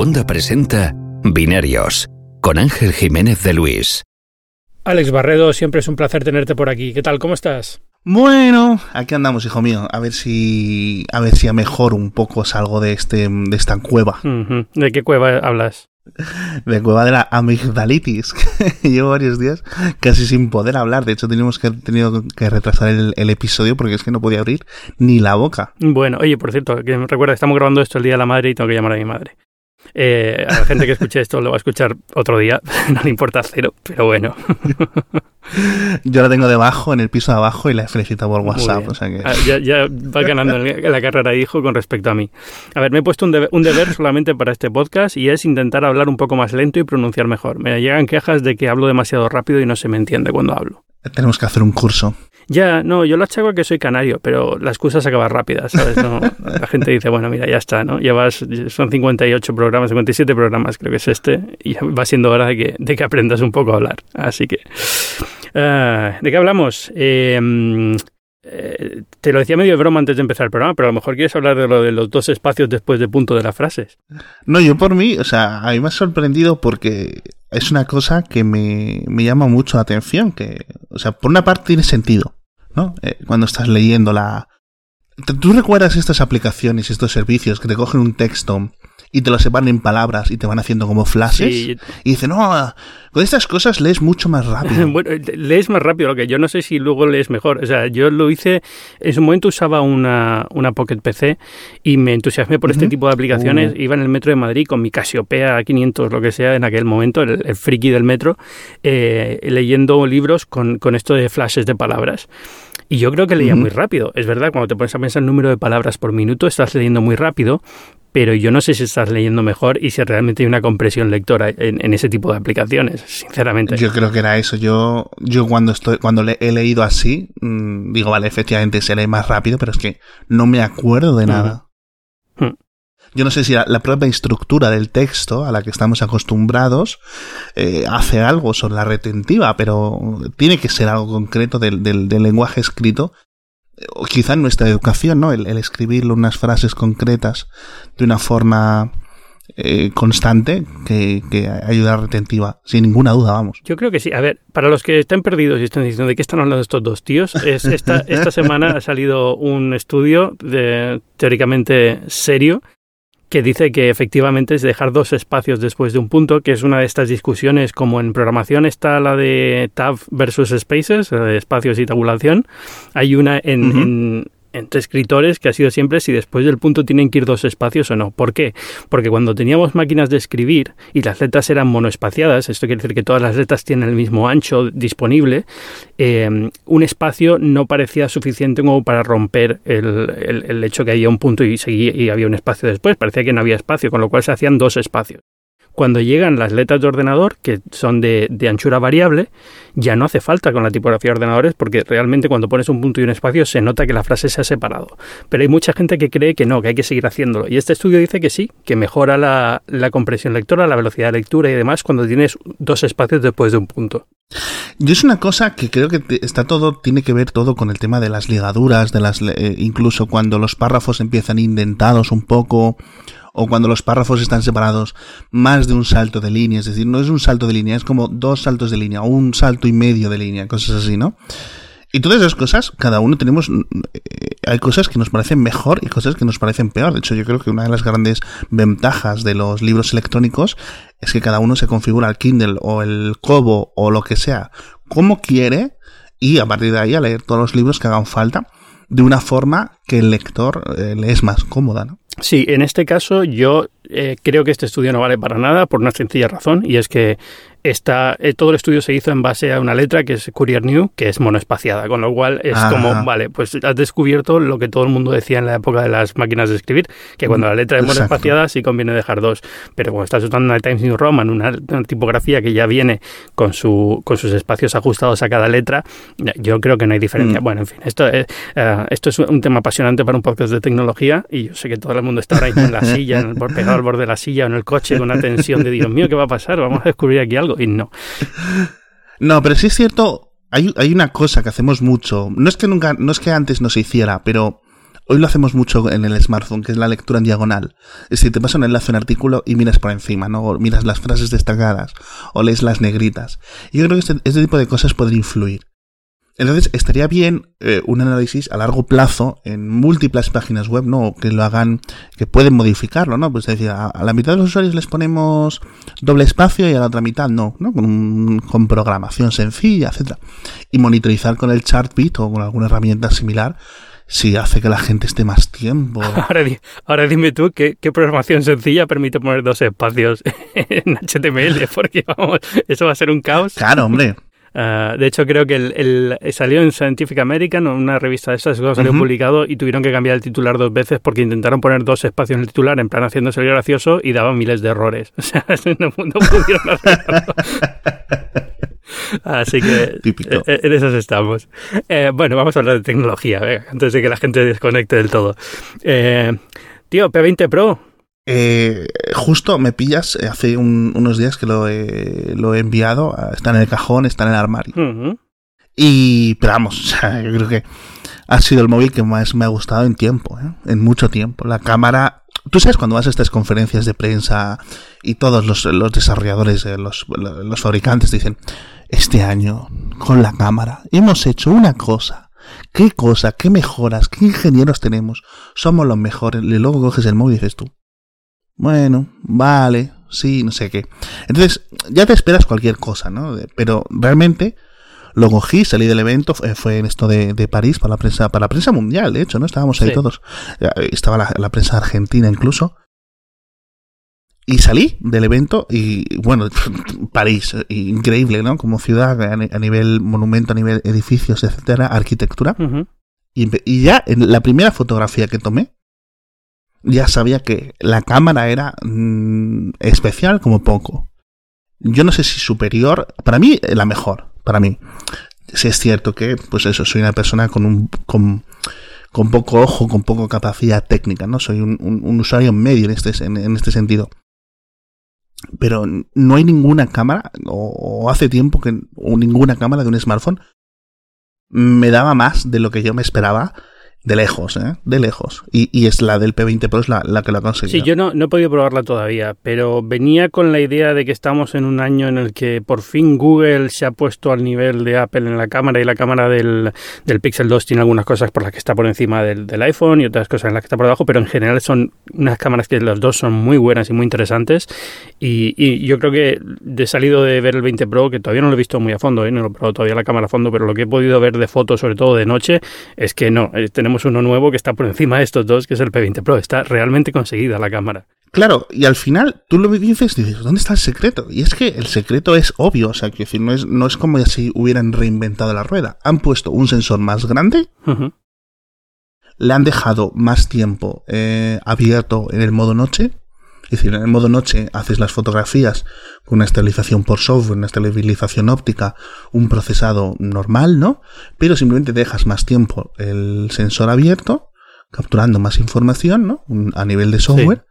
Segunda presenta Binarios con Ángel Jiménez de Luis. Alex Barredo, siempre es un placer tenerte por aquí. ¿Qué tal? ¿Cómo estás? Bueno, aquí andamos, hijo mío. A ver si a ver si a mejor un poco salgo de este de esta cueva. ¿De qué cueva hablas? De cueva de la amigdalitis. Llevo varios días casi sin poder hablar. De hecho, tenemos que tenido que retrasar el, el, episodio porque es que no podía abrir ni la boca. Bueno, oye, por cierto, que me recuerda, estamos grabando esto el día de la madre y tengo que llamar a mi madre. Eh, a la gente que escuche esto lo va a escuchar otro día, no le importa cero, pero bueno. Yo la tengo debajo, en el piso de abajo, y la he felicitado por WhatsApp. O sea que... Ah, ya, ya, va ganando la carrera de hijo con respecto a mí. A ver, me he puesto un deber solamente para este podcast y es intentar hablar un poco más lento y pronunciar mejor. Me llegan quejas de que hablo demasiado rápido y no se me entiende cuando hablo. Tenemos que hacer un curso. Ya, no, yo lo achaco a que soy canario, pero la excusa se acaba rápida, ¿sabes? La gente dice, bueno, mira, ya está, ¿no? Llevas, son 58 programas, 57 programas, creo que es este, y va siendo hora de que, de que aprendas un poco a hablar. Así que, uh, ¿de qué hablamos? Eh, eh, te lo decía medio de broma antes de empezar el programa, pero a lo mejor quieres hablar de lo de los dos espacios después de punto de las frases. No, yo por mí, o sea, a mí me ha sorprendido porque es una cosa que me, me llama mucho la atención, que, o sea, por una parte tiene sentido. ¿no? Eh, cuando estás leyendo la... ¿Tú recuerdas estas aplicaciones, estos servicios que te cogen un texto y te lo separan en palabras y te van haciendo como flashes? Sí. Y dicen, no, con estas cosas lees mucho más rápido. bueno, lees más rápido, lo que yo no sé si luego lees mejor. O sea, yo lo hice, en su momento usaba una, una Pocket PC y me entusiasmé por este tipo de aplicaciones. Uh. Iba en el metro de Madrid con mi Casiopea 500, lo que sea, en aquel momento, el, el friki del metro, eh, leyendo libros con, con esto de flashes de palabras. Y yo creo que leía muy rápido. Es verdad, cuando te pones a pensar el número de palabras por minuto, estás leyendo muy rápido, pero yo no sé si estás leyendo mejor y si realmente hay una compresión lectora en, en ese tipo de aplicaciones, sinceramente. Yo creo que era eso. Yo, yo cuando estoy, cuando le, he leído así, mmm, digo, vale, efectivamente se lee más rápido, pero es que no me acuerdo de nada. Uh -huh. Yo no sé si la, la, propia estructura del texto a la que estamos acostumbrados eh, hace algo sobre la retentiva, pero tiene que ser algo concreto del, del, del lenguaje escrito. Quizá en nuestra educación, ¿no? El, el, escribir unas frases concretas de una forma eh, constante que, que ayuda a la retentiva, sin ninguna duda, vamos. Yo creo que sí. A ver, para los que estén perdidos y estén diciendo de qué están hablando estos dos tíos, es esta, esta semana ha salido un estudio de, teóricamente serio que dice que efectivamente es dejar dos espacios después de un punto, que es una de estas discusiones como en programación está la de tab versus spaces, de espacios y tabulación. Hay una en, uh -huh. en entre escritores que ha sido siempre si después del punto tienen que ir dos espacios o no. ¿Por qué? Porque cuando teníamos máquinas de escribir y las letras eran monoespaciadas, esto quiere decir que todas las letras tienen el mismo ancho disponible, eh, un espacio no parecía suficiente como para romper el, el, el hecho que había un punto y, seguía, y había un espacio después. Parecía que no había espacio, con lo cual se hacían dos espacios cuando llegan las letras de ordenador, que son de, anchura variable, ya no hace falta con la tipografía de ordenadores porque realmente cuando pones un punto y un espacio se nota que la frase se ha separado. Pero hay mucha gente que cree que no, que hay que seguir haciéndolo. Y este estudio dice que sí, que mejora la, la compresión lectora, la velocidad de lectura y demás cuando tienes dos espacios después de un punto. Yo es una cosa que creo que está todo, tiene que ver todo con el tema de las ligaduras, de las, eh, incluso cuando los párrafos empiezan indentados un poco, o cuando los párrafos están separados más de un salto de línea, es decir, no es un salto de línea, es como dos saltos de línea o un salto y medio de línea, cosas así, ¿no? Y todas esas cosas, cada uno tenemos, eh, hay cosas que nos parecen mejor y cosas que nos parecen peor. De hecho, yo creo que una de las grandes ventajas de los libros electrónicos es que cada uno se configura el Kindle o el Kobo o lo que sea como quiere y a partir de ahí a leer todos los libros que hagan falta de una forma que el lector eh, le es más cómoda, ¿no? Sí, en este caso yo eh, creo que este estudio no vale para nada por una sencilla razón y es que está, eh, todo el estudio se hizo en base a una letra que es Courier New, que es monoespaciada, con lo cual es Ajá. como, vale, pues has descubierto lo que todo el mundo decía en la época de las máquinas de escribir, que cuando la letra es monoespaciada sí conviene dejar dos, pero cuando estás usando una Times New Roman, una, una, tipografía que ya viene con, su, con sus espacios ajustados a cada letra, yo creo que no hay diferencia. Mm. Bueno, en fin, esto es, uh, esto es un tema apasionante para un podcast de tecnología y yo sé que todo el mundo está ahora en la silla, en el, pegado al borde de la silla o en el coche con una tensión de Dios mío, ¿qué va a pasar? Vamos a descubrir aquí algo y no. No, pero sí es cierto, hay, hay una cosa que hacemos mucho, no es que nunca, no es que antes no se hiciera, pero hoy lo hacemos mucho en el smartphone, que es la lectura en diagonal. Es decir, te pasa un enlace, un artículo y miras por encima, ¿no? O miras las frases destacadas, o lees las negritas. Y yo creo que este, este tipo de cosas pueden influir. Entonces, estaría bien eh, un análisis a largo plazo en múltiples páginas web, ¿no? Que lo hagan, que pueden modificarlo, ¿no? Pues decir, a, la mitad de los usuarios les ponemos doble espacio y a la otra mitad no, ¿no? Con, con programación sencilla, etcétera. Y monitorizar con el Chartbeat o con alguna herramienta similar si hace que la gente esté más tiempo. Ahora, dime tú ¿qué, qué, programación sencilla permite poner dos espacios en HTML, porque vamos, eso va a ser un caos. Claro, hombre. Uh, de hecho, creo que el, el, salió en Scientific American, una revista de estas, salió uh -huh. publicado y tuvieron que cambiar el titular dos veces porque intentaron poner dos espacios en el titular, en plan haciéndose gracioso y daban miles de errores. O sea, no, no pudieron hacerlo. Así que Típico. en esas estamos. Eh, bueno, vamos a hablar de tecnología, antes de que la gente desconecte del todo. Eh, tío, P20 Pro, eh, justo me pillas eh, hace un, unos días que lo he, lo he, enviado. Está en el cajón, está en el armario. Uh -huh. Y, pero vamos, yo creo que ha sido el móvil que más me ha gustado en tiempo, ¿eh? en mucho tiempo. La cámara, tú sabes cuando vas a estas conferencias de prensa y todos los, los desarrolladores, eh, los, los fabricantes dicen, este año con la cámara hemos hecho una cosa qué cosa, qué mejoras, qué ingenieros tenemos, somos los mejores. Y luego coges el móvil y dices tú, bueno, vale, sí, no sé qué. Entonces, ya te esperas cualquier cosa, ¿no? Pero realmente lo cogí, salí del evento, fue en esto de, de, París para la prensa, para la prensa mundial, de hecho, ¿no? Estábamos ahí sí. todos. Estaba la, la, prensa argentina incluso. Y salí del evento y, bueno, París, increíble, ¿no? Como ciudad a, nivel monumento, a nivel edificios, etcétera, arquitectura. Uh -huh. y, y ya en la primera fotografía que tomé, ya sabía que la cámara era mmm, especial como poco. Yo no sé si superior, para mí la mejor, para mí. Si es cierto que, pues eso, soy una persona con un con, con poco ojo, con poco capacidad técnica, ¿no? Soy un, un, usuario medio en este, en, en, este sentido. Pero no hay ninguna cámara, o, hace tiempo que ninguna cámara de un smartphone me daba más de lo que yo me esperaba de lejos, ¿eh? De lejos. Y, y es la del P20 Pro, es la, la que lo ha conseguido. Sí, yo no, no he podido probarla todavía, pero venía con la idea de que estamos en un año en el que por fin Google se ha puesto al nivel de Apple en la cámara y la cámara del, del Pixel 2 tiene algunas cosas por las que está por encima del, del, iPhone y otras cosas en las que está por debajo, pero en general son unas cámaras que los dos son muy buenas y muy interesantes. Y, y yo creo que de salido de ver el 20 Pro, que todavía no lo he visto muy a fondo, ¿eh? no lo he probado todavía la cámara a fondo, pero lo que he podido ver de fotos, sobre todo de noche, es que no, eh, tenemos tenemos uno nuevo que está por encima de estos dos, que es el P20 Pro. Está realmente conseguida la cámara. Claro, y al final tú lo dices dices, ¿dónde está el secreto? Y es que el secreto es obvio, o sea, que no es, no es como si hubieran reinventado la rueda. Han puesto un sensor más grande, uh -huh. le han dejado más tiempo eh, abierto en el modo noche, es decir, en el modo noche haces las fotografías con una estabilización por software, una estabilización óptica, un procesado normal, ¿no? Pero simplemente dejas más tiempo el sensor abierto, capturando más información, ¿no? A nivel de software.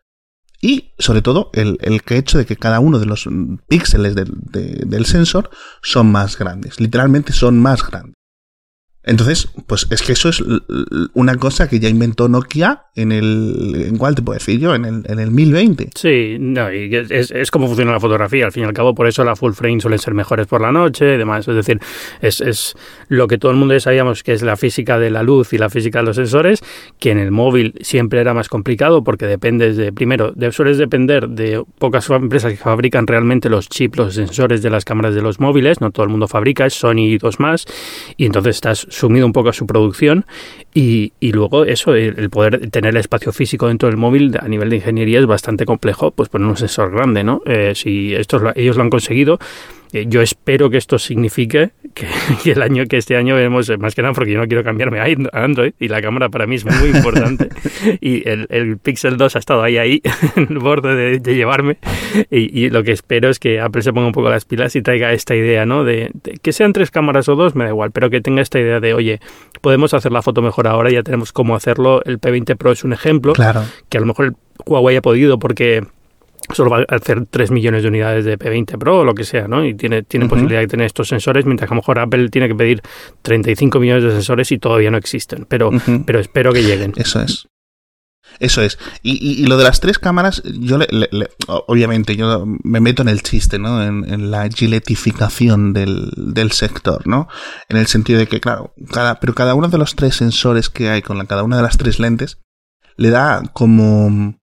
Sí. Y sobre todo el, el, hecho de que cada uno de los píxeles del, de, del sensor son más grandes. Literalmente son más grandes. Entonces, pues es que eso es una cosa que ya inventó Nokia en el. ¿En cuál te puedo decir yo? En el, en el 1020. Sí, no, y es, es como funciona la fotografía. Al fin y al cabo, por eso la full frame suelen ser mejores por la noche y demás. Es decir, es, es lo que todo el mundo ya sabíamos que es la física de la luz y la física de los sensores, que en el móvil siempre era más complicado porque dependes de. Primero, de, sueles depender de pocas empresas que fabrican realmente los chips, los sensores de las cámaras de los móviles. No todo el mundo fabrica, es Sony y dos más. Y entonces estás sumido un poco a su producción y, y luego eso, el, poder tener el espacio físico dentro del móvil a nivel de ingeniería es bastante complejo, pues poner un sensor grande, ¿no? Eh, si estos, ellos lo han conseguido, eh, yo espero que esto signifique que, que, el año que este año veremos más que nada porque yo no quiero cambiarme a Android y la cámara para mí es muy importante. Y el, el, Pixel 2 ha estado ahí ahí en el borde de, de llevarme. Y, y, lo que espero es que Apple se ponga un poco las pilas y traiga esta idea no de, de, que sean tres cámaras o dos me da igual pero que tenga esta idea de oye podemos hacer la foto mejor ahora ya tenemos cómo hacerlo el P20 Pro es un ejemplo claro. que a lo mejor el Huawei ha podido porque solo va a hacer 3 millones de unidades de P20 Pro o lo que sea, ¿no? Y tiene, tiene posibilidad de tener estos sensores, mientras que a lo mejor Apple tiene que pedir 35 millones de sensores y todavía no existen. Pero, pero espero que lleguen. Eso es. Eso es. Y, lo de las tres cámaras, yo le, obviamente yo me meto en el chiste, ¿no? En, la giletificación del, del, sector, ¿no? En el sentido de que, claro, cada, pero cada uno de los tres sensores que hay con la, cada una de las tres lentes le da como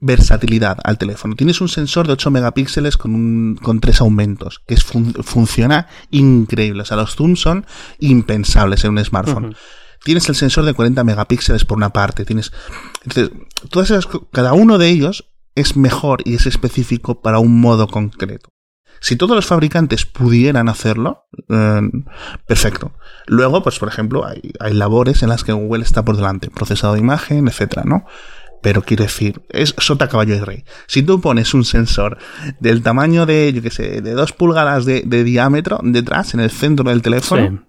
versatilidad al teléfono. Tienes un sensor de 8 megapíxeles con, un, con tres aumentos, que es funciona increíble. O sea, los zooms son impensables en un smartphone. Tienes el sensor de 40 megapíxeles por una parte. Tienes. Entonces, todas esas, cada uno de ellos es mejor y es específico para un modo concreto. Si todos los fabricantes pudieran hacerlo, eh, perfecto. Luego, pues por ejemplo, hay, hay labores en las que Google está por delante, procesado de imagen, etcétera, ¿no? Pero quiero decir, es sota, caballo y rey. Si tú pones un sensor del tamaño de, yo qué sé, de dos pulgadas de, diámetro detrás, en el centro del teléfono,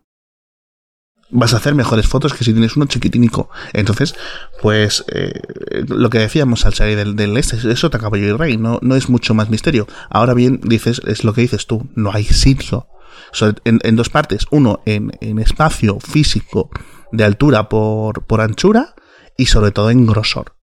vas a hacer mejores fotos que si tienes uno chiquitinico. Entonces, pues, eh, lo que decíamos al salir del, del este, es sota, caballo y rey. No, no es mucho más misterio. Ahora bien, dices, es lo que dices tú, no hay sitio. en, en, dos partes. Uno, en, en espacio físico de altura por, por anchura y sobre todo en grosor.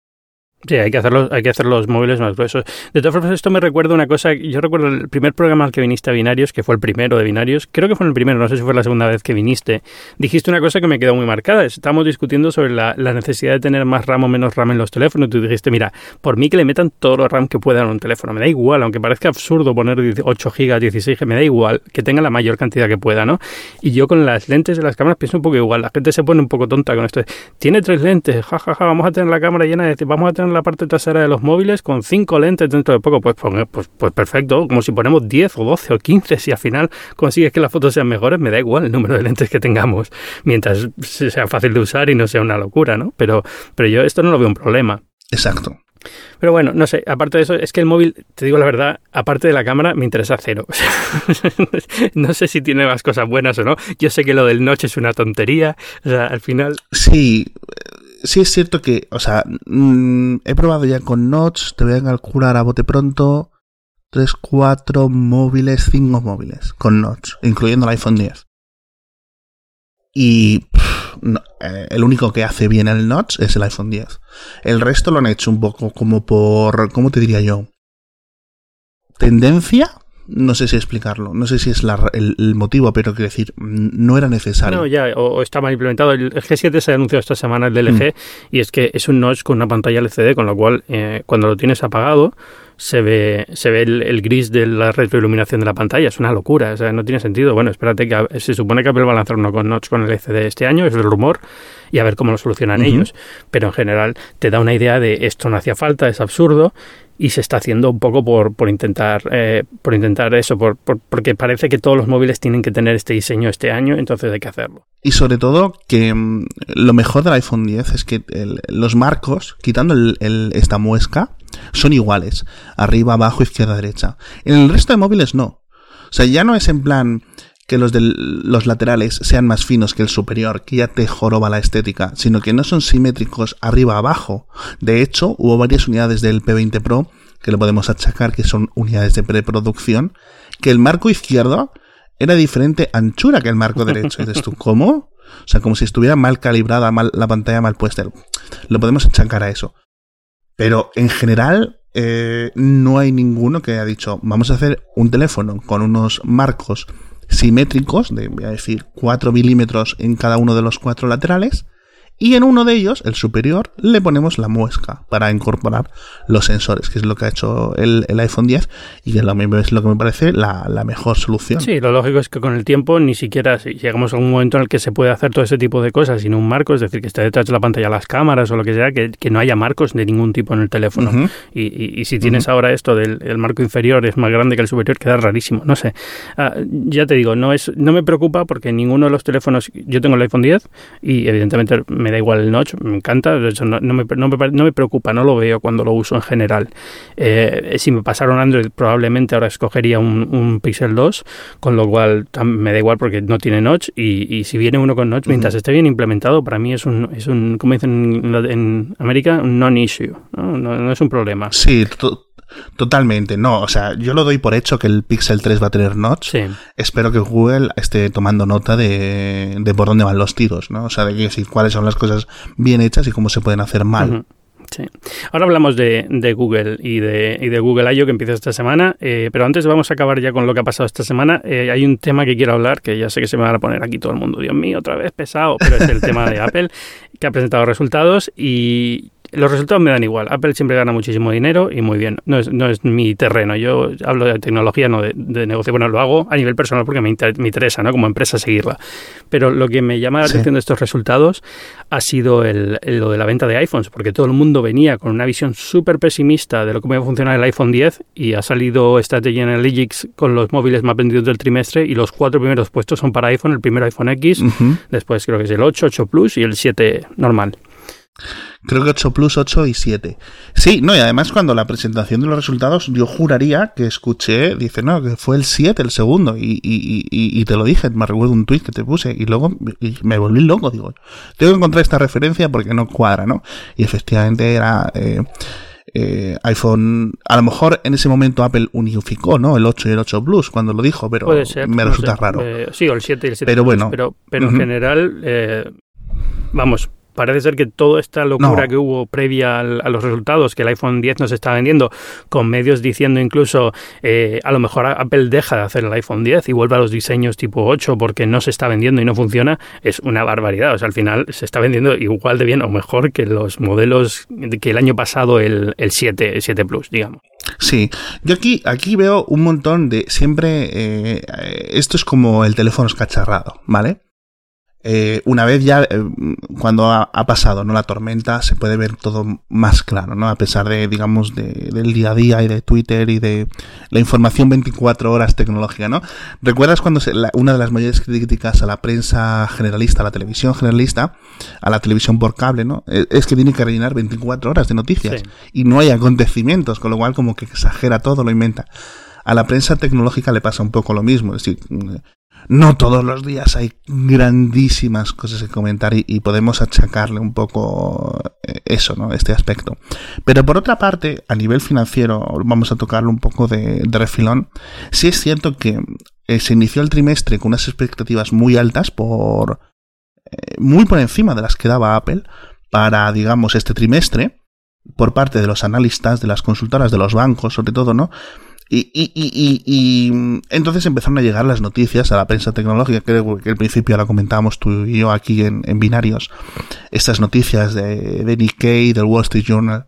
Sí, hay que, hacerlo, hay que hacer los móviles más gruesos. De todas formas, esto me recuerda una cosa. Yo recuerdo el primer programa al que viniste a Binarios, que fue el primero de Binarios. Creo que fue el primero, no sé si fue la segunda vez que viniste. Dijiste una cosa que me quedó muy marcada. Estábamos discutiendo sobre la, necesidad de tener más RAM o menos RAM en los teléfonos. Tú dijiste, mira, por mí que le metan todo lo RAM que puedan a un teléfono. Me da igual, aunque parezca absurdo poner 8 GB, 16 GB, me da igual que tenga la mayor cantidad que pueda, ¿no? Y yo con las lentes de las cámaras pienso un poco igual. La gente se pone un poco tonta con esto. Tiene tres lentes, jajaja, ja, ja, vamos a tener la cámara llena de... Vamos a tener la parte trasera de los móviles con cinco lentes dentro de poco, pues, pues, pues, pues perfecto, como si ponemos 10 o 12 o 15, si al final consigues que las fotos sean mejores, me da igual el número de lentes que tengamos, mientras sea fácil de usar y no sea una locura, ¿no? Pero, pero yo esto no lo veo un problema. Exacto. Pero bueno, no sé, aparte de eso, es que el móvil, te digo la verdad, aparte de la cámara, me interesa cero. no sé si tiene más cosas buenas o no. Yo sé que lo del noche es una tontería. O sea, al final. Sí, sí es cierto que, o sea, mm, he probado ya con Notch, te voy a calcular a bote pronto 3, 4 móviles, 5 móviles con Notch, incluyendo el iPhone 10. Y eh, el único que hace bien el Notch es el iPhone 10. El resto lo han hecho un poco como por, ¿cómo te diría yo? Tendencia no sé si explicarlo, no sé si es el, motivo, pero quiero decir, no era necesario. No, ya, o, está mal implementado. El, G7 se ha anunciado esta semana el DLG mm. y es que es un notch con una pantalla LCD, con lo cual eh, cuando lo tienes apagado se ve, se ve el, gris de la retroiluminación de la pantalla. Es una locura, o sea, no tiene sentido. Bueno, espérate que se supone que Apple va a lanzar uno con notch con el LCD este año, es el rumor, y a ver cómo lo solucionan ellos. Pero en general te da una idea de esto no hacía falta, es absurdo y se está haciendo un poco por, por intentar eh, por intentar eso por, porque parece que todos los móviles tienen que tener este diseño este año entonces hay que hacerlo. Y sobre todo que mm, lo mejor del iPhone 10 es que los marcos quitando el, esta muesca son iguales arriba abajo izquierda derecha. En el resto de móviles no. O sea ya no es en plan que los de los laterales sean más finos que el superior, que ya te joroba la estética, sino que no son simétricos arriba abajo. De hecho, hubo varias unidades del P20 Pro que le podemos achacar que son unidades de preproducción, que el marco izquierdo era diferente anchura que el marco derecho. Dices tú, ¿cómo? O sea, como si estuviera mal calibrada, mal, la pantalla mal puesta. Lo podemos achacar a eso. Pero en general, eh, no hay ninguno que haya dicho, vamos a hacer un teléfono con unos marcos simétricos, de, voy a decir, 4 milímetros en cada uno de los cuatro laterales, y en uno de ellos, el superior, le ponemos la muesca para incorporar los sensores, que es lo que ha hecho el, iPhone 10 y que es lo que me parece la, mejor solución. Sí, lo lógico es que con el tiempo ni siquiera si llegamos a un momento en el que se puede hacer todo ese tipo de cosas sin un marco, es decir, que esté detrás de la pantalla las cámaras o lo que sea, que, no haya marcos de ningún tipo en el teléfono. y, si tienes ahora esto del marco inferior es más grande que el superior, queda rarísimo. No sé. Ah, ya te digo, no, es, no me preocupa porque ninguno de los teléfonos, yo tengo el iPhone 10 y evidentemente me me da igual el notch, me encanta, de hecho no, me, no, me, preocupa, no lo veo cuando lo uso en general. Eh, si me pasaron Android, probablemente ahora escogería un, un, Pixel 2, con lo cual me da igual porque no tiene notch y, y si viene uno con notch, mientras esté bien implementado, para mí es un, es un como dicen en, América, un non-issue, ¿no? ¿no? es un problema. Sí, Totalmente, no. O sea, yo lo doy por hecho que el Pixel 3 va a tener notch. Espero que Google esté tomando nota de, de, por dónde van los tiros, ¿no? O sea, de que, cuáles son las cosas bien hechas y cómo se pueden hacer mal. Sí. Ahora hablamos de, de, Google y de, y de Google I.O. que empieza esta semana, eh, pero antes vamos a acabar ya con lo que ha pasado esta semana. Eh, hay un tema que quiero hablar, que ya sé que se me va a poner aquí todo el mundo, Dios mío, otra vez pesado, pero es el tema de Apple, que ha presentado resultados y los resultados me dan igual. Apple siempre gana muchísimo dinero y muy bien. No es, no es mi terreno. Yo hablo de tecnología, no de, negocio. Bueno, lo hago a nivel personal porque me, interesa, ¿no? Como empresa seguirla. Pero lo que me llama la atención de estos resultados ha sido el, lo de la venta de iPhones, porque todo el mundo venía con una visión súper pesimista de lo que iba a funcionar el iPhone 10 y ha salido Strategy Analytics con los móviles más vendidos del trimestre y los cuatro primeros puestos son para iPhone. El primero iPhone X, después creo que es el 8, 8 Plus y el 7 normal. Creo que 8 Plus, 8 y 7. Sí, no, y además cuando la presentación de los resultados, yo juraría que escuché, dice, no, que fue el 7 el segundo, y, y, y, te lo dije, me recuerdo un tweet que te puse, y luego me volví loco, digo, tengo que encontrar esta referencia porque no cuadra, ¿no? Y efectivamente era... Eh, eh, iPhone, a lo mejor en ese momento Apple unificó, ¿no? El 8 y el 8 Plus cuando lo dijo, pero me resulta raro. Eh, sí, o el 7 y el 7 Pero bueno. Pero, pero en general, eh, vamos, parece ser que toda esta locura que hubo previa a los resultados, que el iPhone 10 no se está vendiendo, con medios diciendo incluso eh, a lo mejor Apple deja de hacer el iPhone 10 y vuelve a los diseños tipo 8 porque no se está vendiendo y no funciona, es una barbaridad. O sea, al final se está vendiendo igual de bien o mejor que los modelos que el año pasado el, el 7, el 7 Plus, digamos. Sí, yo aquí, aquí veo un montón de siempre, eh, esto es como el teléfono escacharrado, ¿vale? Eh, una vez ya, eh, cuando ha, pasado ¿no? la tormenta, se puede ver todo más claro, ¿no? A pesar de, digamos, de, del día a día y de Twitter y de la información 24 horas tecnológica, ¿no? ¿Recuerdas cuando una de las mayores críticas a la prensa generalista, a la televisión generalista, a la televisión por cable, ¿no? E, es que tiene que rellenar 24 horas de noticias y no hay acontecimientos, con lo cual como que exagera todo, lo inventa. A la prensa tecnológica le pasa un poco lo mismo, es decir, no todos los días hay grandísimas cosas que comentar y, podemos achacarle un poco eh, eso, ¿no? Este aspecto. Pero por otra parte, a nivel financiero, vamos a tocarlo un poco de, refilón. Sí es cierto que eh, se inició el trimestre con unas expectativas muy altas por, eh, muy por encima de las que daba Apple para, digamos, este trimestre por parte de los analistas, de las consultoras, de los bancos, sobre todo, ¿no? Y, y, y, y, entonces empezaron a llegar las noticias a la prensa tecnológica, creo que al principio la comentábamos tú y yo aquí en, en binarios, estas noticias de, de Nikkei, del Wall Street Journal,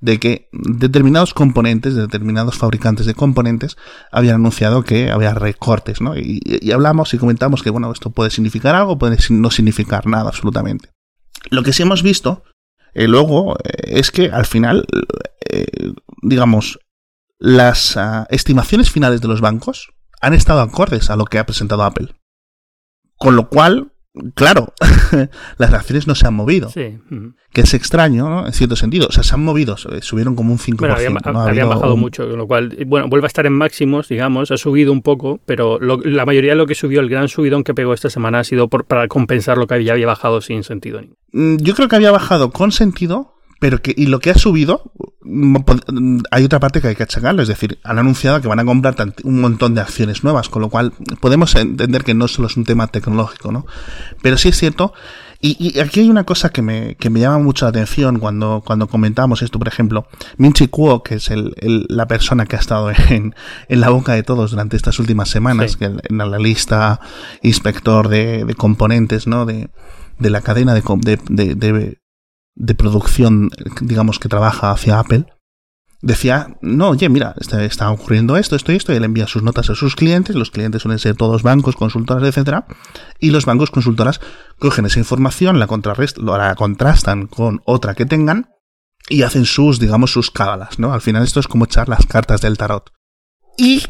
de que determinados componentes, de determinados fabricantes de componentes, habían anunciado que había recortes, ¿no? Y, y hablamos y comentamos que, bueno, esto puede significar algo, puede no significar nada absolutamente. Lo que sí hemos visto eh, luego eh, es que al final, eh, digamos, las ah, estimaciones finales de los bancos han estado acordes a lo que ha presentado Apple. Con lo cual, claro, las acciones no se han movido. Sí. Que es extraño, ¿no? En cierto sentido. O sea, se han movido, subieron como un 5%. Bueno, habían, bajado mucho, con lo cual, bueno, vuelve a estar en máximos, digamos, ha subido un poco, pero la mayoría de lo que subió, el gran subidón que pegó esta semana ha sido por, para compensar lo que ya había bajado sin sentido. Mm, yo creo que había bajado con sentido, pero que, y lo que ha subido, mm, mm, hay otra parte que hay que achacarlo, es decir, han anunciado que van a comprar un montón de acciones nuevas, con lo cual podemos entender que no solo es un tema tecnológico, ¿no? Pero sí es cierto, y, aquí hay una cosa que me, que me llama mucho la atención cuando, cuando comentamos esto, por ejemplo, Minchi Kuo, que es el, la persona que ha estado en, en la boca de todos durante estas últimas semanas, que en la lista inspector de, de componentes, ¿no? De, de la cadena de, de, de, de producción, digamos, que trabaja hacia Apple, decía, no, oye, mira, está, está, ocurriendo esto, esto y esto, y él envía sus notas a sus clientes, los clientes suelen ser todos bancos, consultoras, etcétera, y los bancos, consultoras, cogen esa información, la, contrastan con otra que tengan, y hacen sus, digamos, sus cábalas, ¿no? Al final esto es como echar las cartas del tarot. Y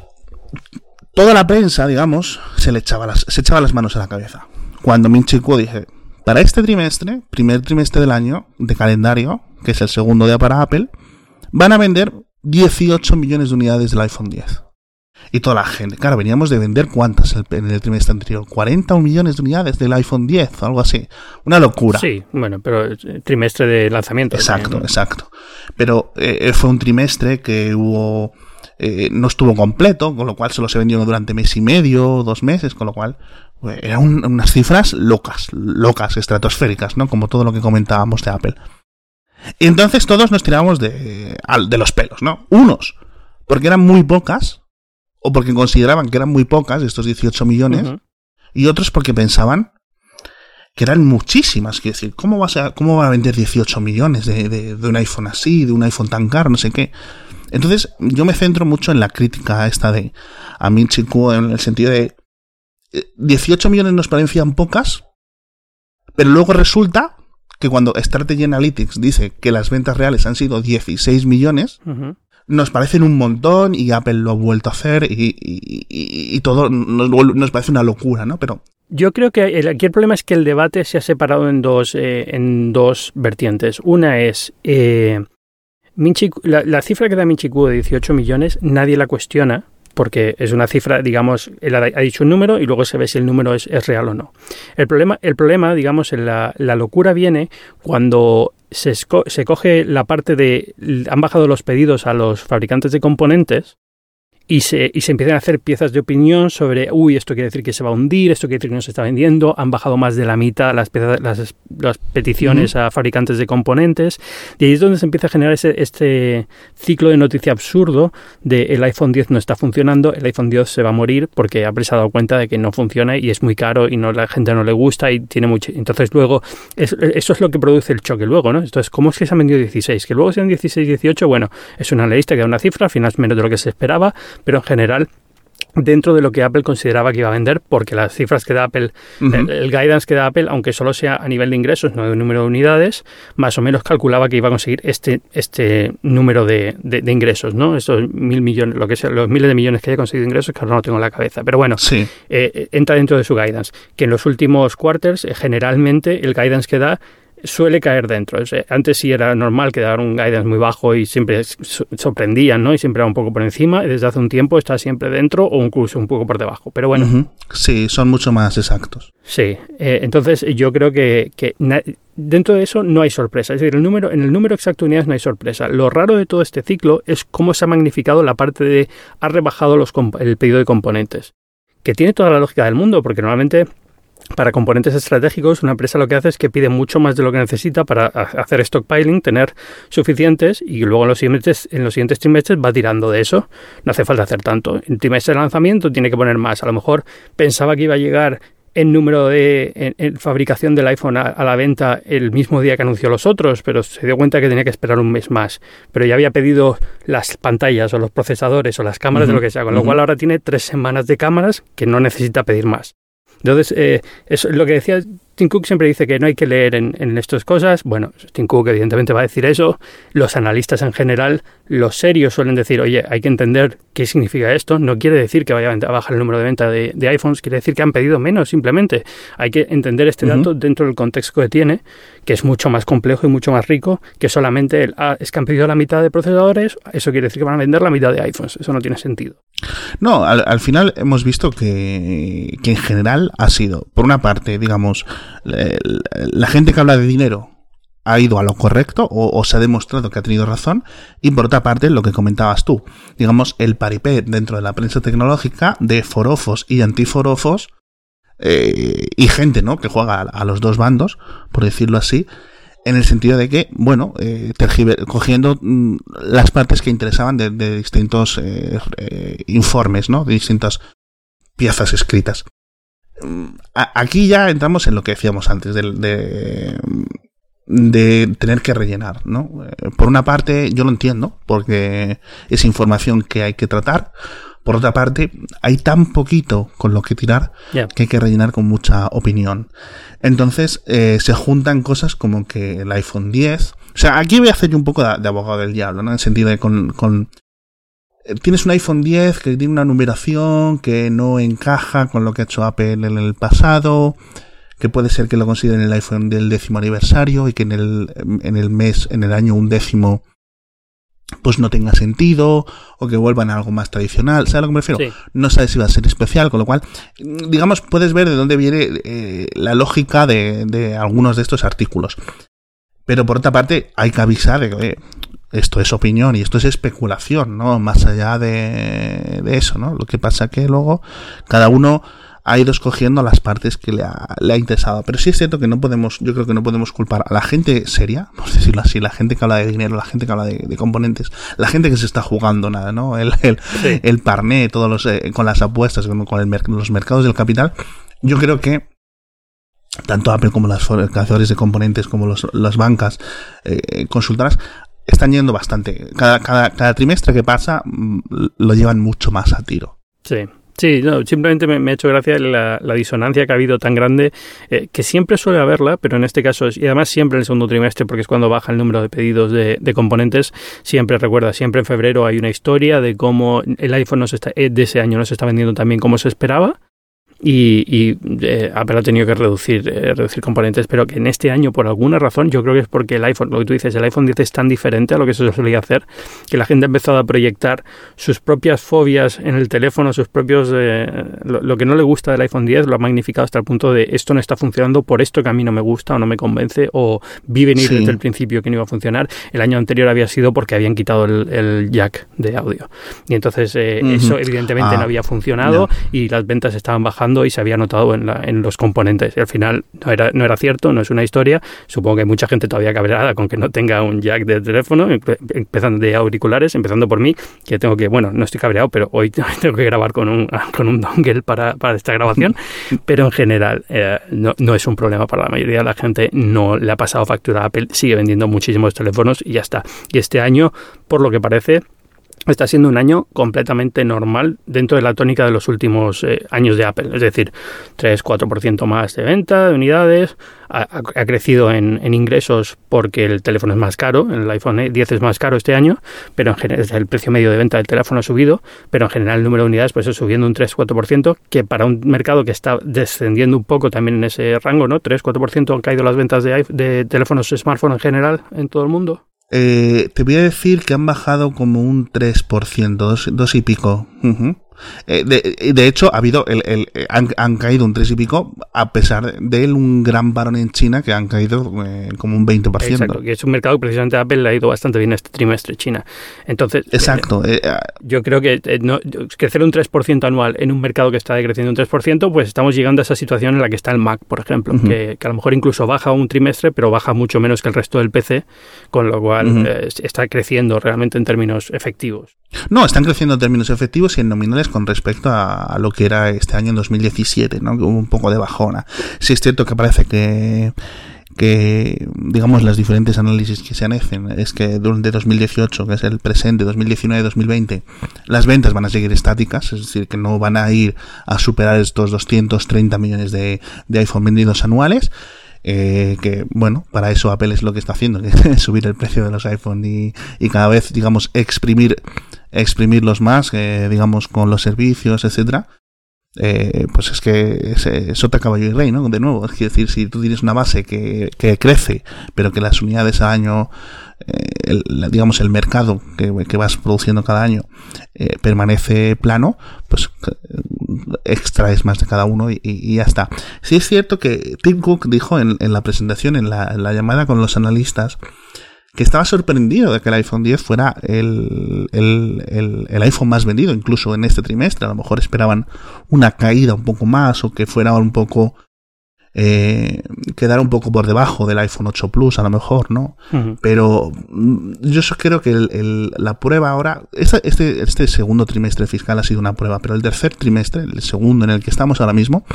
toda la prensa, digamos, se le echaba las, se las manos a la cabeza. Cuando Minchi Kuo dije, para este trimestre, primer trimestre del año de calendario, que es el segundo día para Apple, van a vender 18 millones de unidades del iPhone 10. Y toda la gente, claro, veníamos de vender cuántas en el trimestre anterior, 40 millones de unidades del iPhone 10, algo así. Una locura. Sí, bueno, pero trimestre de lanzamiento. Exacto, exacto. Pero eh, fue un trimestre que hubo eh, no estuvo completo, con lo cual solo se vendió durante mes y medio, dos meses, con lo cual pues, eran unas cifras locas, locas, estratosféricas, ¿no? Como todo lo que comentábamos de Apple. Y entonces todos nos tirábamos de, de los pelos, ¿no? Unos, porque eran muy pocas, o porque consideraban que eran muy pocas, estos 18 millones, y otros porque pensaban que eran muchísimas. Quiero decir, ¿cómo, vas a, cómo va a vender 18 millones de, de, un iPhone así, de un iPhone tan caro, no sé qué? Entonces, yo me centro mucho en la crítica esta de a Min en el sentido de 18 eh, millones nos parecían pocas, pero luego resulta que cuando Strategy Analytics dice que las ventas reales han sido 16 millones, nos parecen un montón y Apple lo ha vuelto a hacer y, todo nos, parece una locura, ¿no? Pero yo creo que aquí el problema es que el debate se ha separado en dos, eh, en dos vertientes. Una es eh, la, cifra que da Minchiku de 18 millones, nadie la cuestiona, porque es una cifra, digamos, él ha, dicho un número y luego se ve si el número es, real o no. El problema, el problema digamos, la, la locura viene cuando se, se coge la parte de han bajado los pedidos a los fabricantes de componentes y se, y se empiezan a hacer piezas de opinión sobre, uy, esto quiere decir que se va a hundir, esto quiere decir que no se está vendiendo, han bajado más de la mitad las, las, las peticiones a fabricantes de componentes, y ahí es donde se empieza a generar ese, este ciclo de noticia absurdo de el iPhone 10 no está funcionando, el iPhone 10 se va a morir porque ha se ha dado cuenta de que no funciona y es muy caro y no la gente no le gusta y tiene mucho... Entonces luego, eso es lo que produce el choque luego, ¿no? Entonces, ¿cómo es que se han vendido 16? Que luego sean 16, 18, bueno, es una lista que da una cifra, al final es menos de lo que se esperaba, pero en general dentro de lo que Apple consideraba que iba a vender, porque las cifras que da Apple, el, guidance que da Apple, aunque solo sea a nivel de ingresos, no de número de unidades, más o menos calculaba que iba a conseguir este, este número de, de, ingresos, ¿no? Estos mil millones, lo que sea, los miles de millones que haya conseguido ingresos, que ahora no lo tengo en la cabeza. Pero bueno, sí. Eh, entra dentro de su guidance, que en los últimos quarters, eh, generalmente, el guidance que da suele caer dentro. antes sí era normal que dar un guidance muy bajo y siempre sorprendían, ¿no? Y siempre era un poco por encima. Desde hace un tiempo está siempre dentro o incluso un poco por debajo. Pero bueno. Sí, son mucho más exactos. Sí. Eh, entonces yo creo que, dentro de eso no hay sorpresa. Es decir, el número, en el número exacto de unidades no hay sorpresa. Lo raro de todo este ciclo es cómo se ha magnificado la parte de ha rebajado los, el pedido de componentes. Que tiene toda la lógica del mundo, porque normalmente para componentes estratégicos, una empresa lo que hace es que pide mucho más de lo que necesita para hacer stockpiling, tener suficientes y luego en los siguientes, en los siguientes trimestres va tirando de eso. No hace falta hacer tanto. En trimestre de lanzamiento tiene que poner más. A lo mejor pensaba que iba a llegar el número de fabricación del iPhone a, la venta el mismo día que anunció los otros, pero se dio cuenta que tenía que esperar un mes más. Pero ya había pedido las pantallas o los procesadores o las cámaras de lo que sea, con lo cual ahora tiene tres semanas de cámaras que no necesita pedir más. Entonces, eh, es lo que decía Tim Cook siempre dice que no hay que leer en, en estas cosas. Bueno, Tim Cook evidentemente va a decir eso. Los analistas en general, los serios suelen decir, oye, hay que entender qué significa esto. No quiere decir que vaya a bajar el número de venta de, iPhones, quiere decir que han pedido menos simplemente. Hay que entender este dato dentro del contexto que tiene, que es mucho más complejo y mucho más rico que solamente el, ah, es que han pedido la mitad de procesadores, eso quiere decir que van a vender la mitad de iPhones. Eso no tiene sentido. No, al, al final hemos visto que, que en general ha sido, por una parte, digamos, la gente que habla de dinero ha ido a lo correcto o, se ha demostrado que ha tenido razón. Y por otra parte, lo que comentabas tú, digamos, el paripé dentro de la prensa tecnológica de forofos y antiforofos eh, y gente, ¿no? Que juega a, los dos bandos, por decirlo así, en el sentido de que, bueno, eh, cogiendo mm, las partes que interesaban de, distintos eh, informes, ¿no? De distintas piezas escritas. Aquí ya entramos en lo que decíamos antes, de, de, tener que rellenar, ¿no? Eh, por una parte, yo lo entiendo, porque es información que hay que tratar. Por otra parte, hay tan poquito con lo que tirar que hay que rellenar con mucha opinión. Entonces, eh, se juntan cosas como que el iPhone 10. O sea, aquí voy a hacer yo un poco de, abogado del diablo, ¿no? En el sentido de con, con tienes un iPhone 10 que tiene una numeración que no encaja con lo que ha hecho Apple en el pasado, que puede ser que lo consideren el iPhone del décimo aniversario y que en el, en el mes, en el año un décimo, pues no tenga sentido o que vuelvan a algo más tradicional. ¿Sabes a lo que me refiero? No sabes si va a ser especial, con lo cual, digamos, puedes ver de dónde viene eh, la lógica de, de, algunos de estos artículos. Pero por otra parte, hay que avisar de que esto es opinión y esto es especulación, ¿no? Más allá de, de eso, ¿no? Lo que pasa que luego cada uno ha ido escogiendo las partes que le ha, le ha, interesado. Pero sí es cierto que no podemos, yo creo que no podemos culpar a la gente seria, por decirlo así, la gente que habla de dinero, la gente que habla de, componentes, la gente que se está jugando nada, ¿no? El, el, el parné, todos los, eh, con las apuestas, con, con los mercados del capital. Yo creo que tanto Apple como las fabricadoras de componentes, como los, las bancas eh, consultoras, están yendo bastante. Cada, cada, cada trimestre que pasa mm, lo llevan mucho más a tiro. Sí, Sí, no, simplemente me, ha hecho gracia la, disonancia que ha habido tan grande, eh, que siempre suele haberla, pero en este caso, y además siempre en el segundo trimestre, porque es cuando baja el número de pedidos de, componentes, siempre recuerda, siempre en febrero hay una historia de cómo el iPhone no está, eh, de ese año no se está vendiendo tan bien como se esperaba, y, y eh, Apple ha tenido que reducir, eh, reducir componentes, pero que en este año, por alguna razón, yo creo que es porque el iPhone, lo que tú dices, el iPhone 10 es tan diferente a lo que se solía hacer, que la gente ha empezado a proyectar sus propias fobias en el teléfono, sus propios... Eh, lo, que no le gusta del iPhone 10 lo ha magnificado hasta el punto de esto no está funcionando por esto que a mí no me gusta o no me convence o vi venir desde el principio que no iba a funcionar. El año anterior había sido porque habían quitado el, jack de audio. Y entonces eso evidentemente no ah, había funcionado y las ventas estaban bajando y se había notado en, la, en los componentes. Al final no era, no era cierto, no es una historia. Supongo que mucha gente todavía cabreada con que no tenga un jack de teléfono, empezando de auriculares, empezando por mí, que tengo que, bueno, no estoy cabreado, pero hoy tengo que grabar con un, con dongle para, para esta grabación. Pero en general eh, no, no es un problema para la mayoría de la gente. No le ha pasado factura a Apple, sigue vendiendo muchísimos teléfonos y ya está. Y este año, por lo que parece, está siendo un año completamente normal dentro de la tónica de los últimos eh, años de Apple. Es decir, 3-4% más de venta de unidades, ha, crecido en, ingresos porque el teléfono es más caro, el iPhone 10 es más caro este año, pero en general el precio medio de venta del teléfono ha subido, pero en general el número de unidades pues es subiendo un 3-4%, que para un mercado que está descendiendo un poco también en ese rango, ¿no? 3-4% han caído las ventas de, de teléfonos smartphone en general en todo el mundo. Eh, te voy a decir que han bajado como un 3%, dos, dos y pico. Eh, de, de, hecho, ha habido el, el, han, han, caído un 3 y pico, a pesar de un gran varón en China que han caído eh, como un 20%. Exacto, que es un mercado que precisamente Apple le ha ido bastante bien este trimestre, China. Entonces, Exacto. Eh, yo creo que no, crecer un 3% anual en un mercado que está decreciendo un 3%, pues estamos llegando a esa situación en la que está el Mac, por ejemplo, que, que, a lo mejor incluso baja un trimestre, pero baja mucho menos que el resto del PC, con lo cual está creciendo realmente en términos efectivos. No, están creciendo en términos efectivos y en nominales con respecto a, lo que era este año en 2017, ¿no? Un poco de bajona. Sí es cierto que parece que digamos las diferentes análisis que se hacen es que durante 2018 que es el presente 2019 2020 las ventas van a seguir estáticas es decir que no van a ir a superar estos 230 millones de, iPhone vendidos anuales eh, que bueno, para eso Apple es lo que está haciendo, que es subir el precio de los iPhone y cada vez, digamos, exprimir, exprimirlos más, eh, digamos, con los servicios, etcétera. Eh, pues es que es, te caballo y rey, ¿no? De nuevo, es decir, si tú tienes una base que, que crece, pero que las unidades al año eh, digamos, el mercado que, vas produciendo cada año eh, permanece plano, pues eh, extraes más de cada uno y, ya está. Sí es cierto que Tim Cook dijo en, la presentación, en la, llamada con los analistas, que estaba sorprendido de que el iPhone 10 fuera el, el, el, iPhone más vendido, incluso en este trimestre. A lo mejor esperaban una caída un poco más o que fuera un poco eh, quedar un poco por debajo del iPhone 8 Plus, a lo mejor, ¿no? Pero mm, yo creo que la prueba ahora, este, este segundo trimestre fiscal ha sido una prueba, pero el tercer trimestre, el segundo en el que estamos ahora mismo,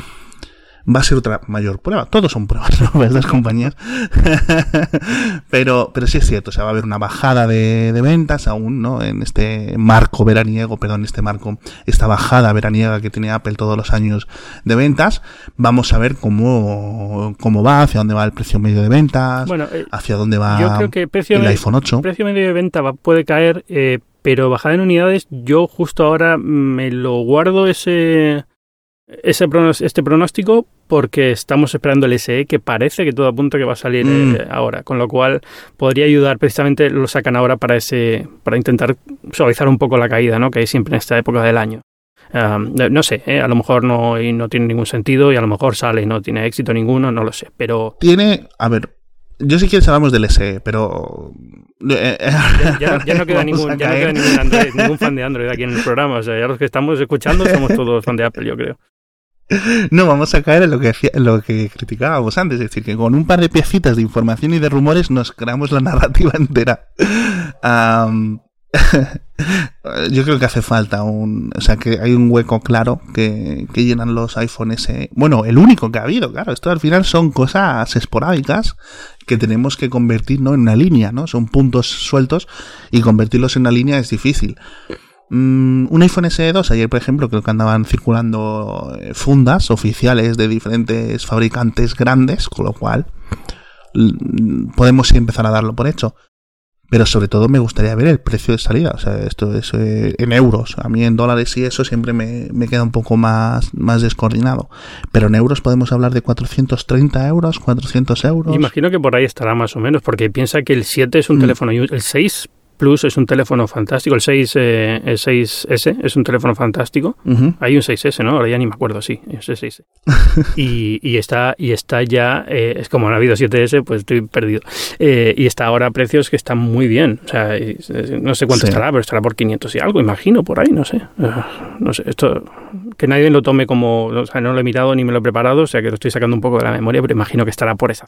va a ser otra mayor prueba. Todos son pruebas, ¿no? Estas compañías. pero, pero sí es cierto, o sea, va a haber una bajada de, de, ventas aún, ¿no? En este marco veraniego, perdón, este marco, esta bajada veraniega que tiene Apple todos los años de ventas. Vamos a ver cómo, cómo va, hacia dónde va el precio medio de ventas, bueno, eh, hacia dónde va yo creo que precio el iPhone 8. El precio medio de venta va, puede caer, eh, pero bajada en unidades, yo justo ahora me lo guardo ese ese este pronóstico porque estamos esperando el SE que parece que todo apunta que va a salir Mm. eh, ahora, con lo cual podría ayudar precisamente lo sacan ahora para ese para intentar suavizar un poco la caída, ¿no? que hay siempre en esta época del año. Um, no sé, eh, a lo mejor no, y no tiene ningún sentido y a lo mejor sale y no tiene éxito ninguno, no lo sé, pero Tiene, a ver, yo si quieres hablamos del SE, pero... eh, ya, ya no, ya no queda, ningún, ya no queda ningún, Android- ningún fan de Android aquí en el programa, o sea, ya los que estamos escuchando somos todos fan de Apple, yo creo. No, vamos a caer en lo que, lo que criticábamos antes, es decir, que con un par de piecitas de información y de rumores nos creamos la narrativa entera. Yo creo que hace falta un... O sea, que hay un hueco claro que, que llenan los iPhone S. Bueno, el único que ha habido, claro. Esto al final son cosas esporádicas que tenemos que convertir ¿no? en una línea, ¿no? Son puntos sueltos y convertirlos en una línea es difícil. Mm, un iPhone SE2, ayer por ejemplo, creo que andaban circulando eh, fundas oficiales de diferentes fabricantes grandes, con lo cual mm, podemos empezar a darlo por hecho. Pero sobre todo me gustaría ver el precio de salida, o sea, esto es eh, en euros. A mí en dólares y eso siempre me, me queda un poco más, más descoordinado. Pero en euros podemos hablar de 430 euros, 400 euros. Imagino que por ahí estará más o menos, porque piensa que el 7 es un Mm. teléfono, y el 6 Plus es un teléfono fantástico, el 6, eh, el 6S es un teléfono fantástico. Hay un 6S, ¿no? Ahora ya ni me acuerdo, sí, es el 6 y, y está y está ya, eh, es como no ha habido 7S, pues estoy perdido. Eh, y está ahora a precios que están muy bien. O sea, eh, no sé cuánto Sí. estará, pero estará por 500 y algo, imagino, por ahí, no sé. Ah, No sé, esto, que nadie lo tome como, o sea, no lo he mirado ni me lo he preparado, o sea, que lo estoy sacando un poco de la memoria, pero imagino que estará por esa.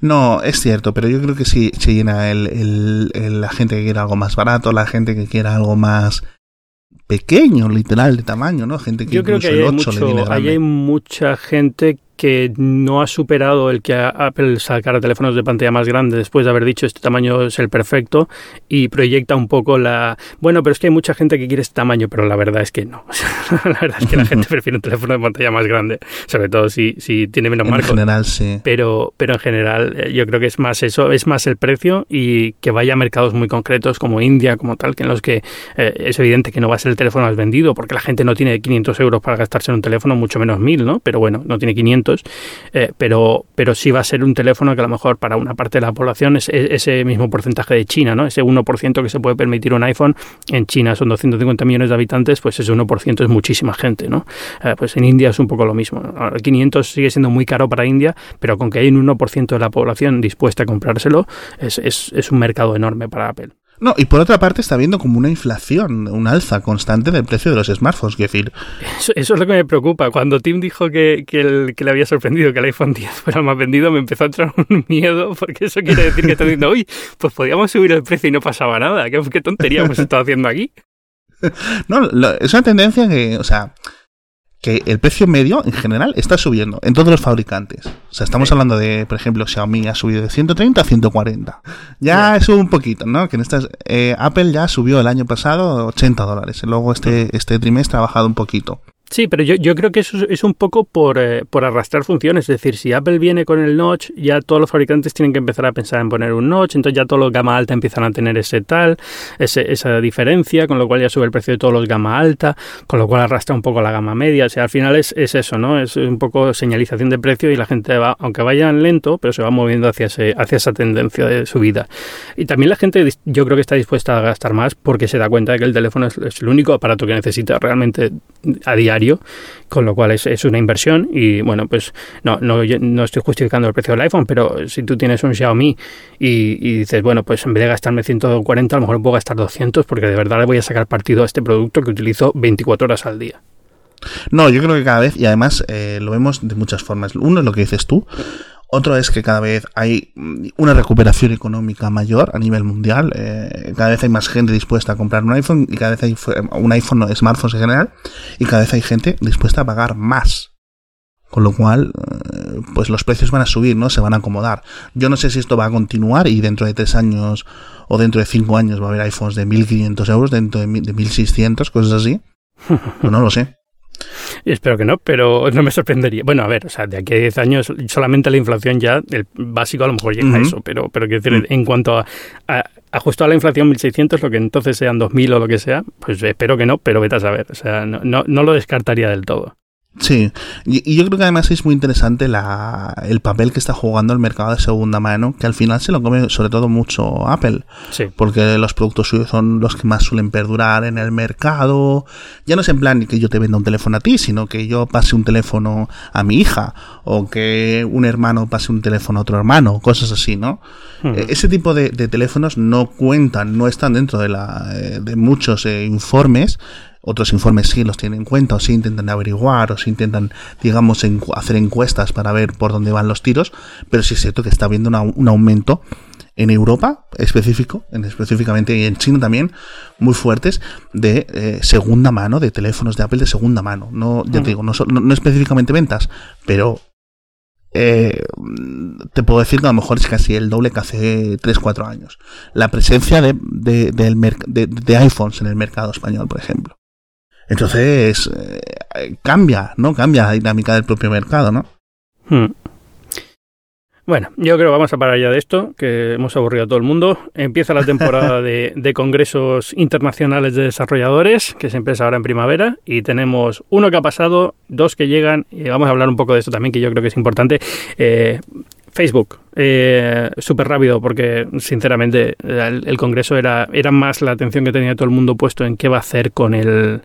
No, es cierto, pero yo creo que sí se llena el, el- el- la gente que quiera algo más barato, la gente que quiera algo más pequeño, literal, de tamaño, ¿no? Gente que Yo creo que ahí hay, el 8 le viene mucho, ahí hay mucha gente que no ha superado el que Apple sacara teléfonos de pantalla más grande después de haber dicho este tamaño es el perfecto y proyecta un poco la... Bueno, pero es que hay mucha gente que quiere este tamaño, pero la verdad es que no. la verdad es que la gente prefiere un teléfono de pantalla más grande, sobre todo si, si tiene menos En marcos. general, sí. Pero, pero en general eh, yo creo que es más eso, es más el precio y que vaya a mercados muy concretos como India, como tal, que en los que eh, es evidente que no va a ser el teléfono más vendido porque la gente no tiene 500 euros para gastarse en un teléfono, mucho menos 1000, ¿no? Pero bueno, no tiene 500, eh, pero, pero sí va a ser un teléfono que a lo mejor para una parte de la población es, es ese mismo porcentaje de China, ¿no? Ese 1% que se puede permitir un iPhone, en China son 250 millones de habitantes, pues ese 1% es muchísima gente, ¿no? Eh, pues en India es un poco lo mismo. Ahora, 500 sigue siendo muy caro para India, pero con que hay un 1% de la población dispuesta a comprárselo, es, es, es un mercado enorme para Apple. No, y por otra parte está habiendo como una inflación, un alza constante del precio de los smartphones. Es decir, Eso, eso es lo que me preocupa. Cuando Tim dijo que, que, el- que le había sorprendido que el iPhone 10 fuera más vendido, me empezó a entrar un miedo, porque eso quiere decir que está diciendo, uy, pues podíamos subir el precio y no pasaba nada. ¿Qué, qué tontería hemos estado haciendo aquí? no, lo- es una tendencia que, o sea, que el precio medio en general está subiendo en todos los fabricantes. O sea, estamos Sí. hablando de, por ejemplo, Xiaomi ha subido de 130 a 140. Ya sube un poquito, ¿no? Que en estas, eh, Apple ya subió el año pasado 80 dólares. Luego este, este trimestre ha bajado un poquito. Sí, pero yo, yo creo que eso es- un poco por, eh, por arrastrar funciones. Es decir, si Apple viene con el notch, ya todos los fabricantes tienen que empezar a pensar en poner un notch, entonces ya todos los gama alta empiezan a tener ese tal, ese, esa diferencia, con lo cual ya sube el precio de todos los gama alta, con lo cual arrastra un poco la gama media. O sea, al final es, es eso, ¿no? Es un poco señalización de precio y la gente va, aunque vayan lento, pero se va moviendo hacia, ese, hacia esa tendencia de subida. Y también la gente, yo creo que está dispuesta a gastar más porque se da cuenta de que el teléfono es el único aparato que necesita realmente a diario, con lo cual es, es una inversión y bueno, pues no, no, no estoy justificando el precio del iPhone, pero si tú tienes un Xiaomi y, y dices, bueno, pues en vez de gastarme 140, a lo mejor puedo gastar 200 porque de verdad le voy a sacar partido a este producto que utilizo 24 horas al día. No, yo creo que cada vez, y además eh, lo vemos de muchas formas. Uno es lo que dices tú. Otro es que cada vez hay mm, una recuperación económica mayor a nivel mundial. eh, cada vez hay más gente dispuesta a comprar un iPhone y cada vez hay un iPhone, no, smartphones en general, y cada vez hay gente dispuesta a pagar más. Con lo cual, eh, pues los precios van a subir, ¿no? Se van a acomodar. Yo no sé si esto va a continuar y dentro de tres años o dentro de cinco años va a haber iPhones de 1.500 euros, dentro de, de 1.600, cosas así. Pues no lo sé. Espero que no, pero no me sorprendería. Bueno, a ver, o sea, de aquí a 10 años solamente la inflación ya, el básico a lo mejor llega a eso, pero, pero quiero decir, en cuanto a, a ajustado a la inflación 1600, lo que entonces sean 2000 o lo que sea, pues espero que no, pero vete a saber. O sea, no, no, no lo descartaría del todo. Sí, y, yo creo que además es muy interesante la, el papel que está jugando el mercado de segunda mano, que al final se lo come sobre todo mucho Apple, Sí. porque los productos suyos son los que más suelen perdurar en el mercado. Ya no es en plan que yo te venda un teléfono a ti, sino que yo pase un teléfono a mi hija, o que un hermano pase un teléfono a otro hermano, cosas así, ¿no? Eh, Ese tipo de, de teléfonos no cuentan, no están dentro de, la, eh, de muchos eh, informes. Otros informes sí los tienen en cuenta, o sí intentan averiguar, o sí intentan, digamos, encu- hacer encuestas para ver por dónde van los tiros. Pero sí es cierto que está habiendo una- un aumento en Europa específico, en específicamente y en China también, muy fuertes de eh, segunda mano, de teléfonos de Apple de segunda mano. No, ya te digo, no, no- no específicamente ventas, pero eh, te puedo decir que a lo mejor es casi el doble que hace 3-4 años. La presencia de, de, del merc- de- de iPhones en el mercado español, por ejemplo. Entonces, eh, cambia, ¿no? Cambia la dinámica del propio mercado, ¿no? Hmm. Bueno, yo creo que vamos a parar ya de esto, que hemos aburrido a todo el mundo. Empieza la temporada de, de congresos internacionales de desarrolladores, que se empieza ahora en primavera, y tenemos uno que ha pasado, dos que llegan, y vamos a hablar un poco de esto también, que yo creo que es importante. Eh, Facebook, eh, súper rápido, porque sinceramente el, el congreso era, era más la atención que tenía todo el mundo puesto en qué va a hacer con el,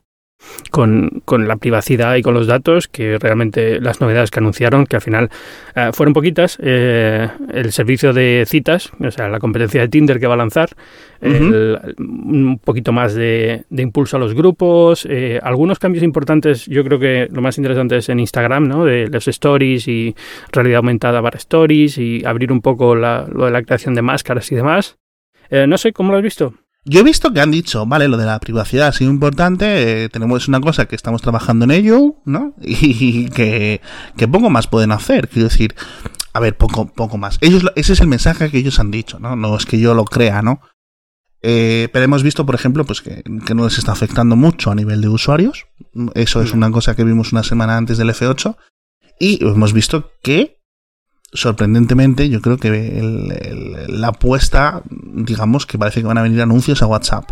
con, con, la privacidad y con los datos, que realmente las novedades que anunciaron, que al final eh, fueron poquitas, eh, el servicio de citas, o sea, la competencia de Tinder que va a lanzar, uh -huh. el, un poquito más de, de, impulso a los grupos, eh, algunos cambios importantes, yo creo que lo más interesante es en Instagram, ¿no? de los stories y realidad aumentada para stories y abrir un poco la, lo de la creación de máscaras y demás. Eh, no sé, ¿cómo lo has visto? Yo he visto que han dicho, vale, lo de la privacidad ha sido importante, eh, tenemos una cosa que estamos trabajando en ello, ¿no? Y que, que poco más pueden hacer, quiero decir, a ver, poco, poco más. Ellos, ese es el mensaje que ellos han dicho, ¿no? No es que yo lo crea, ¿no? Eh, pero hemos visto, por ejemplo, pues que, que, no les está afectando mucho a nivel de usuarios. Eso es una cosa que vimos una semana antes del F8. Y hemos visto que sorprendentemente, yo creo que el, el, la apuesta, digamos, que parece que van a venir anuncios a WhatsApp.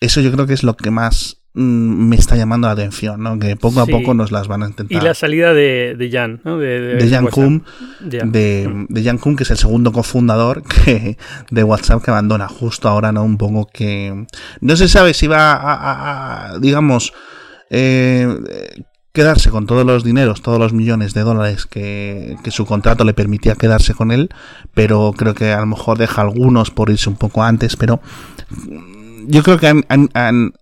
Eso yo creo que es lo que más mm, me está llamando la atención, ¿no? Que poco sí. a poco nos las van a intentar. Y la salida de, de Jan, ¿no? De, de, de Jan Kuhn, yeah. de, de Jan Kuhn, que es el segundo cofundador que, de WhatsApp que abandona justo ahora, ¿no? Un poco que... No se sabe si va a, a, a digamos... Eh, quedarse con todos los dineros, todos los millones de dólares que, que, su contrato le permitía quedarse con él, pero creo que a lo mejor deja algunos por irse un poco antes, pero yo creo que han, han, han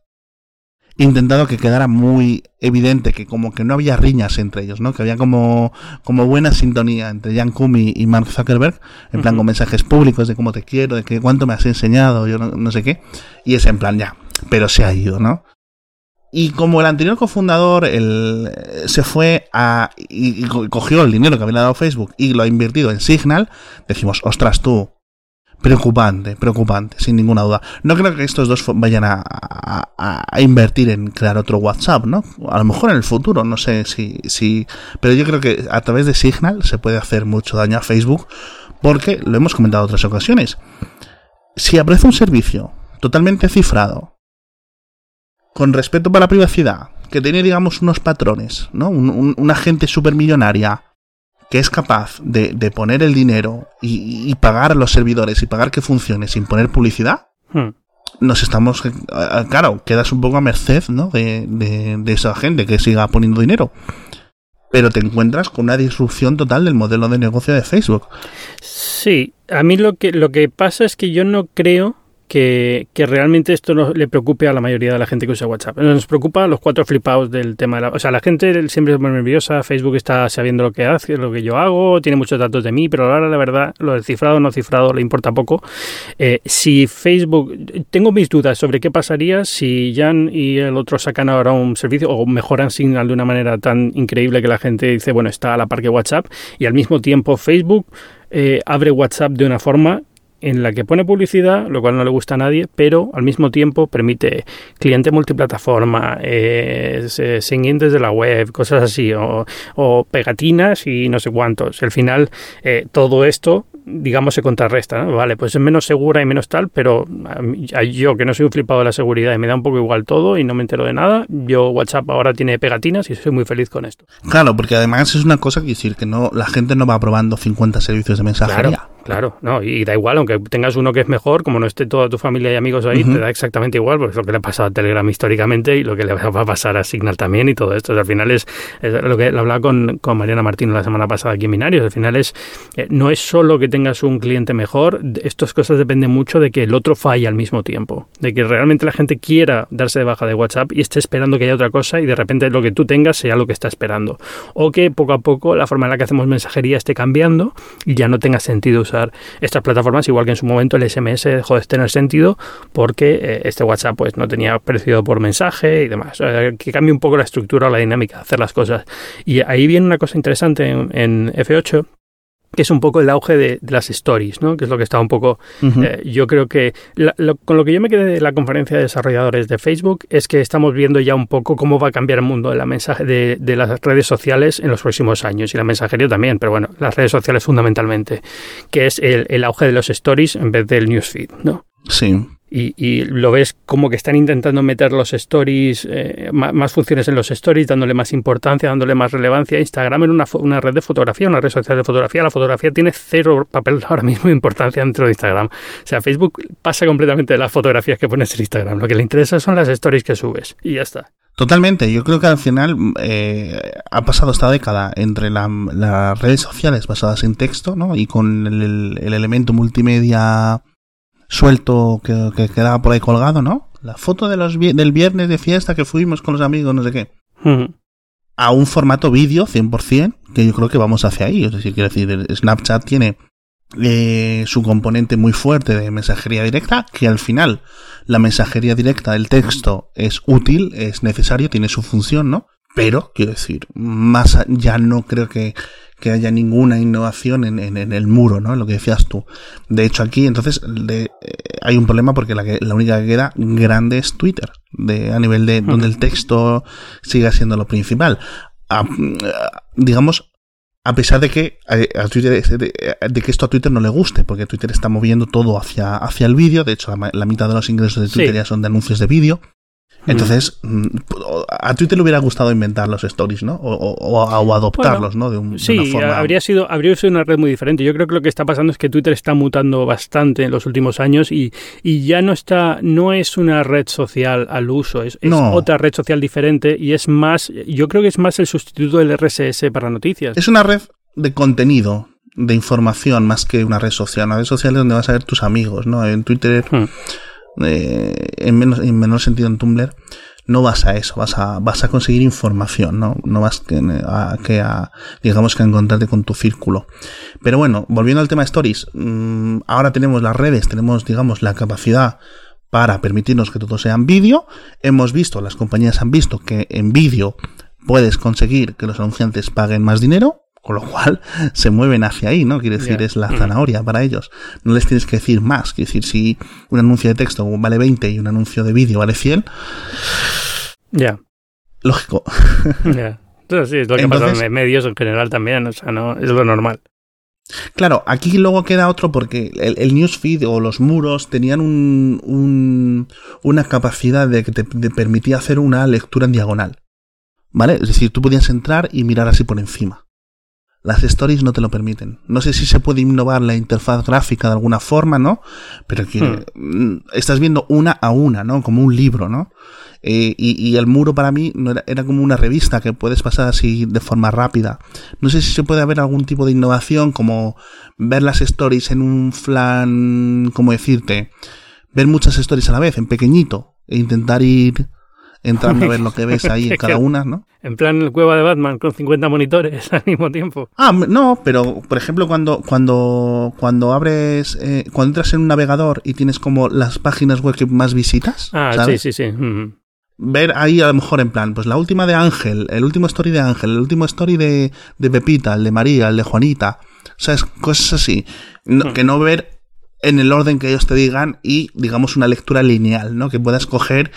intentado que quedara muy evidente que como que no había riñas entre ellos, ¿no? Que había como, como buena sintonía entre Jan Kumi y Mark Zuckerberg, en plan uh -huh. con mensajes públicos de cómo te quiero, de que cuánto me has enseñado, yo no, no sé qué, y es en plan ya, pero se ha ido, ¿no? Y como el anterior cofundador el, se fue a, y, cogió el dinero que había dado Facebook y lo ha invertido en Signal, decimos, ostras tú, preocupante, preocupante, sin ninguna duda. No creo que estos dos vayan a, invertir en crear otro WhatsApp, ¿no? A lo mejor en el futuro, no sé si, si... Pero yo creo que a través de Signal se puede hacer mucho daño a Facebook porque, lo hemos comentado en otras ocasiones, si aparece un servicio totalmente cifrado, con respeto para la privacidad, que tiene, digamos, unos patrones, ¿no? Un, un, una gente supermillonaria que es capaz de, de poner el dinero y, y, pagar a los servidores y pagar que funcione sin poner publicidad, hmm. nos estamos, claro, quedas un poco a merced, ¿no? De, de, de esa gente que siga poniendo dinero. Pero te encuentras con una disrupción total del modelo de negocio de Facebook. Sí, a mí lo que, lo que pasa es que yo no creo que, realmente esto no le preocupe a la mayoría de la gente que usa WhatsApp. Nos preocupa los cuatro flipados del tema de la... O sea, la gente siempre es muy nerviosa, Facebook está sabiendo lo que hace, lo que yo hago, tiene muchos datos de mí, pero ahora la verdad, lo del cifrado o no cifrado le importa poco. Eh, si Facebook... Tengo mis dudas sobre qué pasaría si Jan y el otro sacan ahora un servicio o mejoran Signal de una manera tan increíble que la gente dice, bueno, está a la par que WhatsApp, y al mismo tiempo Facebook eh, abre WhatsApp de una forma en la que pone publicidad, lo cual no le gusta a nadie, pero al mismo tiempo permite cliente multiplataforma, eh, singing desde la web, cosas así, o, o, pegatinas y no sé cuántos. Al final, eh, todo esto digamos, se contrarresta. ¿no? Vale, pues es menos segura y menos tal, pero yo que no soy un flipado de la seguridad y me da un poco igual todo y no me entero de nada, yo WhatsApp ahora tiene pegatinas y soy muy feliz con esto. Claro, porque además es una cosa que decir que no la gente no va probando 50 servicios de mensajería. Claro, no, y da igual, aunque tengas uno que es mejor, como no esté toda tu familia y amigos ahí, te da exactamente igual, porque es lo que le ha pasado a Telegram históricamente y lo que le va a pasar a Signal también y todo esto. al final es, lo que hablaba con, con, Mariana Martín la semana pasada aquí en Binarios. Al final es, eh, no es solo que tengas un cliente mejor, estas cosas dependen mucho de que el otro falle al mismo tiempo, de que realmente la gente quiera darse de baja de WhatsApp y esté esperando que haya otra cosa y de repente lo que tú tengas sea lo que está esperando. O que poco a poco la forma en la que hacemos mensajería esté cambiando y ya no tenga sentido usar estas plataformas, igual que en su momento el SMS dejó de tener sentido porque eh, este WhatsApp pues no tenía precio por mensaje y demás. que cambie un poco la estructura o la dinámica de hacer las cosas. Y ahí viene una cosa interesante en, F8 que es un poco el auge de, las stories, ¿no? que es lo que está un poco... Eh, yo creo que con lo que yo me quedé de la conferencia de desarrolladores de Facebook es que estamos viendo ya un poco cómo va a cambiar el mundo de, la mensaje, de, las redes sociales en los próximos años y la mensajería también, pero bueno, las redes sociales fundamentalmente, que es el, el auge de los stories en vez del newsfeed, ¿no? Sí y, lo ves como que están intentando meter los stories, eh, más, funciones en los stories, dándole más importancia, dándole más relevancia. Instagram en una, red de fotografía, una red social de fotografía. La fotografía tiene cero papel ahora mismo de importancia dentro de Instagram. O sea, Facebook pasa completamente de las fotografías que pones en Instagram. Lo que le interesa son las stories que subes y ya está. Totalmente, yo creo que al final eh, ha pasado esta década entre las redes sociales basadas en texto ¿no? y con el elemento multimedia suelto que, que, quedaba por ahí colgado, ¿no? La foto de los, del viernes de fiesta que fuimos con los amigos, no sé qué. A un formato vídeo 100%, que yo creo que vamos hacia ahí. Es decir, quiero decir, Snapchat tiene eh, su componente muy fuerte de mensajería directa, que al final la mensajería directa del texto es útil, es necesario, tiene su función, ¿no? Pero, quiero decir, más ya no creo que que haya ninguna innovación en, en, el muro, ¿no? Lo que decías tú. De hecho, aquí entonces eh, hay un problema porque la, la única que queda grande es Twitter, de, a nivel de donde el texto siga siendo lo principal. digamos, a pesar de que a, Twitter, de, que esto a Twitter no le guste, porque Twitter está moviendo todo hacia, hacia el vídeo, de hecho la, mitad de los ingresos de Twitter ya son de anuncios de vídeo, entonces, mm, a Twitter le hubiera gustado inventar los stories, ¿no? O, adoptarlos, ¿no? De, sí, una forma... habría sido, habría sido una red muy diferente. Yo creo que lo que está pasando es que Twitter está mutando bastante en los últimos años y, y ya no está, no es una red social al uso, es, otra red social diferente y es más, yo creo que es más el sustituto del RSS para noticias. Es una red de contenido, de información, más que una red social. Una red social es donde vas a ver tus amigos, ¿no? En Twitter... Hmm. Eh, en, menos, en menor sentido en Tumblr, no vas a eso, vas a, vas a conseguir información, ¿no? No vas a, que a, digamos que a encontrarte con tu círculo. Pero bueno, volviendo al tema de stories, mm, ahora tenemos las redes, tenemos, digamos, la capacidad para permitirnos que todo sea en vídeo. Hemos visto, las compañías han visto que en vídeo puedes conseguir que los anunciantes paguen más dinero. Con lo cual se mueven hacia ahí, ¿no? Quiere decir, es la zanahoria para ellos. No les tienes que decir más. Quiere decir, si un anuncio de texto vale 20 y un anuncio de vídeo vale 100. Ya. Lógico. Ya. Sí, es lo que pasa en medios en general también. O sea, no, es lo normal. Claro, aquí luego queda otro porque el, newsfeed o los muros tenían un, un, una capacidad de que te permitía hacer una lectura en diagonal. ¿Vale? Es decir, tú podías entrar y mirar así por encima. Las stories no te lo permiten. No sé si se puede innovar la interfaz gráfica de alguna forma, ¿no? Pero que hmm. mm, estás viendo una a una, ¿no? Como un libro, ¿no? Eh, y, el muro para mí no era, era, como una revista que puedes pasar así de forma rápida. No sé si se puede haber algún tipo de innovación como ver las stories en un flan, ¿cómo decirte? Ver muchas stories a la vez, en pequeñito, e intentar ir entrando a ver lo que ves ahí en cada una, ¿no? En plan el cueva de Batman con 50 monitores al mismo tiempo. Ah, no, pero por ejemplo cuando cuando cuando abres eh, cuando entras en un navegador y tienes como las páginas web que más visitas, Ah, sí, sí, sí. Ver ahí a lo mejor en plan, pues la última de Ángel, el último story de Ángel, el último story de, de Pepita, el de María, el de Juanita, ¿sabes? Cosas así. Que no ver en el orden que ellos te digan y digamos una lectura lineal, ¿no? Que puedas coger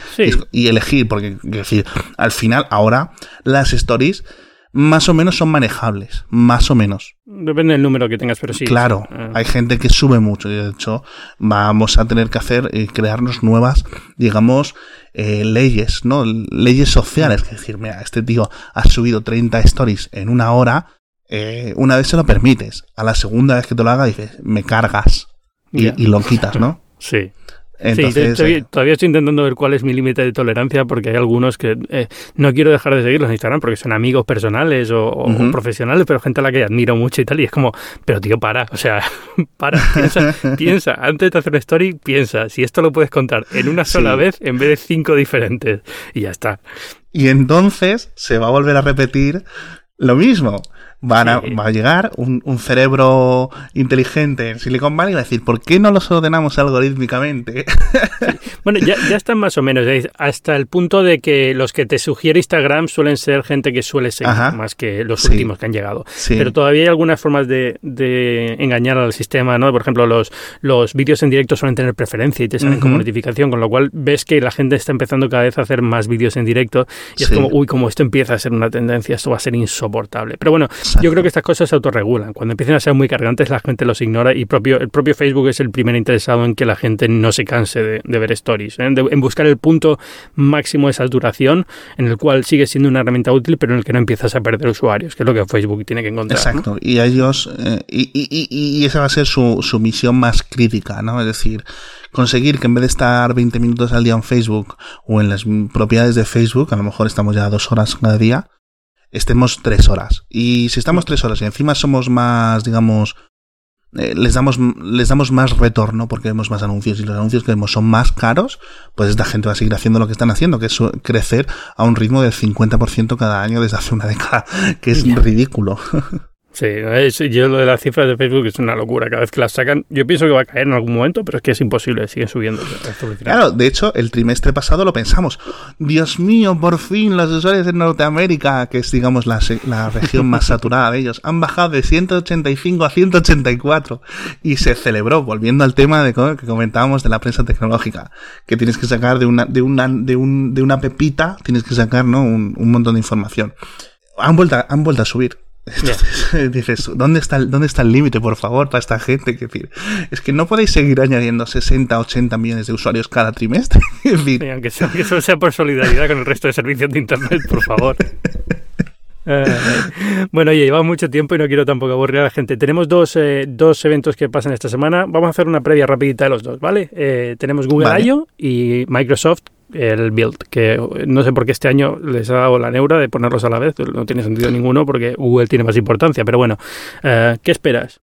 y, elegir, porque decir, al final ahora las stories más o menos son manejables, más o menos. Depende del número que tengas, pero sí. Claro, Ah. hay gente que sube mucho y de hecho vamos a tener que hacer y crearnos nuevas, digamos, eh, leyes, ¿no? Leyes sociales. Que decir, mira, este tío ha subido 30 stories en una hora, eh, una vez se lo permites, a la segunda vez que te lo haga dices, me cargas y, lo quitas, ¿no? Sí. Entonces, sí, estoy- eh, todavía estoy intentando ver cuál es mi límite de tolerancia porque hay algunos que eh, no quiero dejar de seguirlos en Instagram porque son amigos personales o, profesionales, pero gente a la que admiro mucho y tal. Y es como, pero tío, para, o sea, para, piensa, piensa, antes de hacer una story, piensa si esto lo puedes contar en una sola Sí. vez en vez de cinco diferentes. Y ya está. Y entonces se va a volver a repetir lo mismo. Van a, Sí. va a llegar un, un cerebro inteligente en Silicon Valley y va a decir, ¿por qué no los ordenamos algorítmicamente? Bueno, ya, ya están más o menos, ¿eh? hasta el punto de que los que te sugiere Instagram suelen ser gente que suele seguir Ajá. más que los Sí. últimos que han llegado. Pero todavía hay algunas formas de, de engañar al sistema, ¿no? Por ejemplo, los, los vídeos en directo suelen tener preferencia y te salen como Ujú. notificación, con lo cual ves que la gente está empezando cada vez a hacer más vídeos en directo y es como, uy, como esto empieza a ser una tendencia, esto va a ser insoportable. Pero bueno, Exacto. yo creo que estas cosas se autorregulan. Cuando empiecen a ser muy cargantes, la gente los ignora y propio, el propio Facebook es el primer interesado en que la gente no se canse de, de ver stories, ¿eh? De- en buscar el punto máximo de saturación en el cual sigue siendo una herramienta útil, pero en el que no empiezas a perder usuarios, que es lo que Facebook tiene que encontrar. ¿no? Exacto. Y a ellos, eh, y, y- y- y esa va a ser su, su misión más crítica, ¿no? Es decir, conseguir que en vez de estar 20 minutos al día en Facebook o en las propiedades de Facebook, a lo mejor estamos ya dos horas cada día, estemos tres horas. Y si estamos tres horas y encima somos más, digamos, eh, les damos les damos más retorno porque vemos más anuncios y los anuncios que vemos son más caros, pues esta gente va a seguir haciendo lo que están haciendo, que es crecer a un ritmo del 50% cada año desde hace una década, que es ridículo. Sí, es- yo lo de las cifras de Facebook es una locura. Cada vez que las sacan, yo pienso que va a caer en algún momento, pero es que es imposible, siguen subiendo. Claro, de hecho, el trimestre pasado lo pensamos. Dios mío, por fin los usuarios de Norteamérica, que es, digamos, la, la región más saturada de ellos, han bajado de 185 a 184. Y se celebró, volviendo al tema de que comentábamos de la prensa tecnológica, que tienes que sacar de una, de una, de un, de una pepita, tienes que sacar, ¿no? Un, un montón de información. Han vuelto, han vuelto a subir. Entonces, dices, ¿dónde está, el- ¿dónde está el límite, por favor, para esta gente? Que decir, es que no podéis seguir añadiendo 60, 80 millones de usuarios cada trimestre. Sí, aunque, sea, solo sea por solidaridad con el resto de servicios de Internet, por favor. Eh, bueno, oye, lleva mucho tiempo y no quiero tampoco aburrir a la gente. Tenemos dos, eh, dos eventos que pasan esta semana. Vamos a hacer una previa rapidita de los dos, ¿vale? Eh, tenemos Google Vale. I.O. y Microsoft el Build, que no sé por qué este año les ha dado la neura de ponerlos a la vez, no tiene sentido ninguno porque Google tiene más importancia, pero bueno, eh, ¿qué esperas?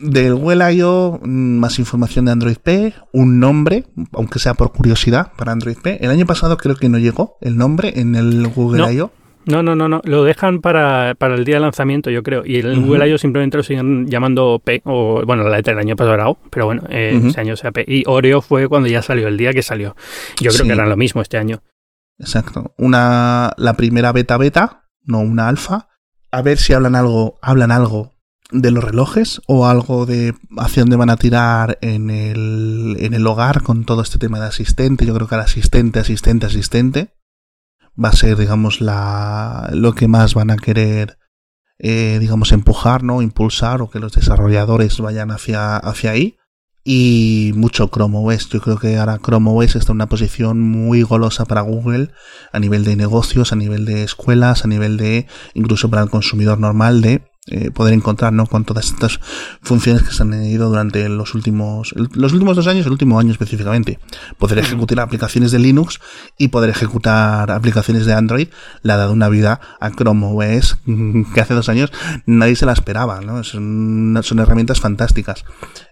del Google I.O. mm, más información de Android P, un nombre, aunque sea por curiosidad, para Android P. El año pasado creo que no llegó el nombre en el Google No. I.O. No, no, no, no. Lo dejan para, para el día de lanzamiento, yo creo. Y el Ujú. Google I.O. simplemente lo siguen llamando P. O, bueno, la letra del año pasado era O, pero bueno, eh, este año sea P. Y Oreo fue cuando ya salió, el día que salió. Yo creo Sí. que harán lo mismo este año. Exacto. Una, la primera beta beta, no una alfa. A ver si hablan algo, hablan algo de los relojes o algo de hacia dónde van a tirar en el, en el hogar con todo este tema de asistente. Yo creo que el asistente, asistente, asistente va a ser, digamos, la, lo que más van a querer, eh, digamos, empujar, ¿no? Impulsar o que los desarrolladores vayan hacia, hacia ahí. Y mucho Chrome OS. Yo creo que ahora Chrome OS está en una posición muy golosa para Google a nivel de negocios, a nivel de escuelas, a nivel de incluso para el consumidor normal de eh, poder encontrar ¿no? con todas estas funciones que se han añadido durante los últimos los últimos dos años, el último año específicamente. Poder ejecutar aplicaciones de Linux y poder ejecutar aplicaciones de Android le ha dado una vida a Chrome OS que hace dos años nadie se la esperaba. ¿no? Son, son herramientas fantásticas.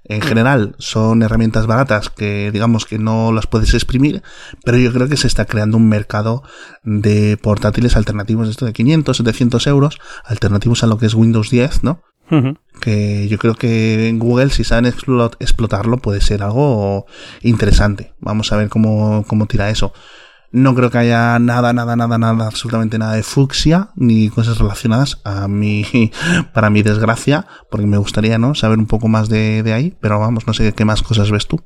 En general son herramientas baratas que digamos que no las puedes exprimir, pero yo creo que se está creando un mercado de portátiles alternativos esto de 500, 700 euros, alternativos a lo que es Windows 10, ¿no? Que yo creo que en Google, si saben explo- explotarlo, puede ser algo interesante. Vamos a ver cómo, cómo tira eso. No creo que haya nada, nada, nada, nada, absolutamente nada de fucsia, ni cosas relacionadas a mi, para mi desgracia, porque me gustaría, ¿no? Saber un poco más de, de ahí, pero vamos, no sé qué más cosas ves tú.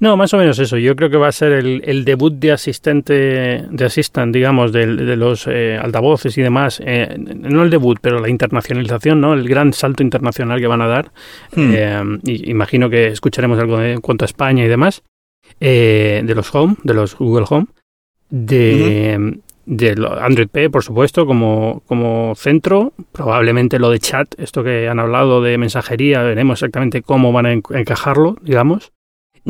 No, más o menos eso. Yo creo que va a ser el, debut de asistente, de assistant, digamos, de, de los eh, altavoces y demás. Eh, no el debut, pero la internacionalización, ¿no? El gran salto internacional que van a dar. Hmm. Eh, imagino que escucharemos algo en cuanto a España y demás. de los Home, de los Google Home. De, de Android P, por supuesto, como, como centro. Probablemente lo de chat, esto que han hablado de mensajería, veremos exactamente cómo van a encajarlo, digamos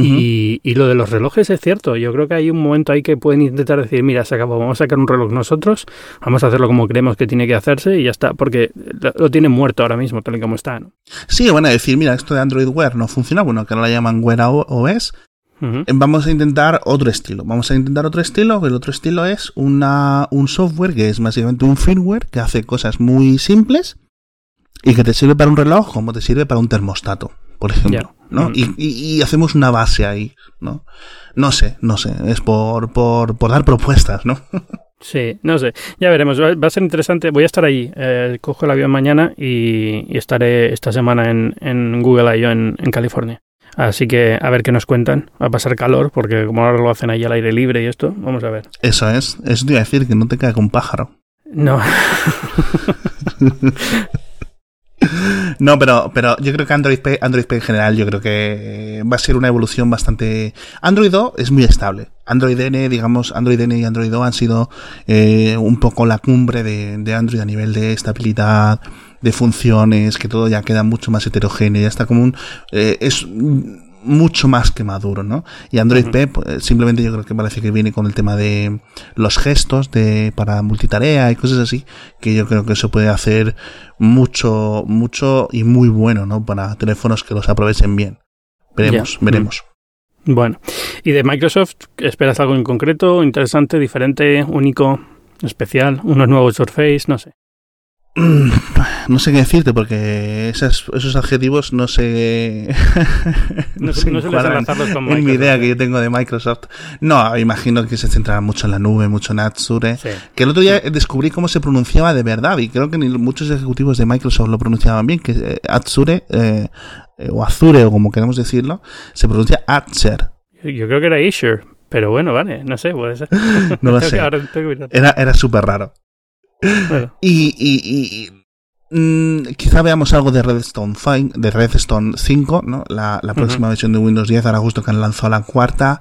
y, lo de los relojes es cierto. Yo creo que hay un momento ahí que pueden intentar decir, mira, se acabó, vamos a sacar un reloj nosotros, vamos a hacerlo como creemos que tiene que hacerse y ya está, porque lo, tienen muerto ahora mismo, tal y como está. ¿no? Sí, van a decir, mira, esto de Android Wear no funciona, bueno, que ahora la llaman Wear OS. Vamos a intentar otro estilo. Vamos a intentar otro estilo. El otro estilo es una, un software que es básicamente un firmware que hace cosas muy simples y que te sirve para un reloj como te sirve para un termostato, por ejemplo. ¿no? Mm. Y, hacemos una base ahí, ¿no? No sé, no sé, es por, por, por dar propuestas, ¿no? Sí, no sé, ya veremos, va, a ser interesante, voy a estar ahí, eh, cojo el avión mañana y, estaré esta semana en, en Google I.O. En, en California. Así que a ver qué nos cuentan. Va a pasar calor porque como ahora lo hacen ahí al aire libre y esto, vamos a ver. Eso es, eso te iba a decir, que no te caiga un pájaro. No. No, pero, pero yo creo que Android P, Android P en general, yo creo que va a ser una evolución bastante. Android O es muy estable. Android N, digamos, Android N y Android O han sido eh, un poco la cumbre de, de, Android a nivel de estabilidad, de funciones, que todo ya queda mucho más heterogéneo, ya está como un. Eh, es mucho más que maduro, ¿no? Y Android P pues, simplemente yo creo que parece que viene con el tema de los gestos de para multitarea y cosas así, que yo creo que eso puede hacer mucho, mucho y muy bueno, ¿no? Para teléfonos que los aprovechen bien. Veremos, veremos. Bueno, ¿y de Microsoft esperas algo en concreto, interesante, diferente, único, especial, unos nuevos Surface, no sé? No sé qué decirte porque esos, esos adjetivos no sé. no, no con en mi idea que yo tengo de Microsoft. No, imagino que se centrará mucho en la nube, mucho en Azure. Que el otro día descubrí cómo se pronunciaba de verdad y creo que muchos ejecutivos de Microsoft lo pronunciaban bien, que eh, Azure eh, eh, o Azure o como queremos decirlo, se pronuncia Azure. Yo creo que era Azure, pero bueno, vale, no sé, puede ser. no lo sé. Era, era súper raro. Y, y, mm, quizá veamos algo de Redstone 5, de Redstone 5, ¿no? La, próxima versión de Windows 10, ahora justo que han lanzado la cuarta.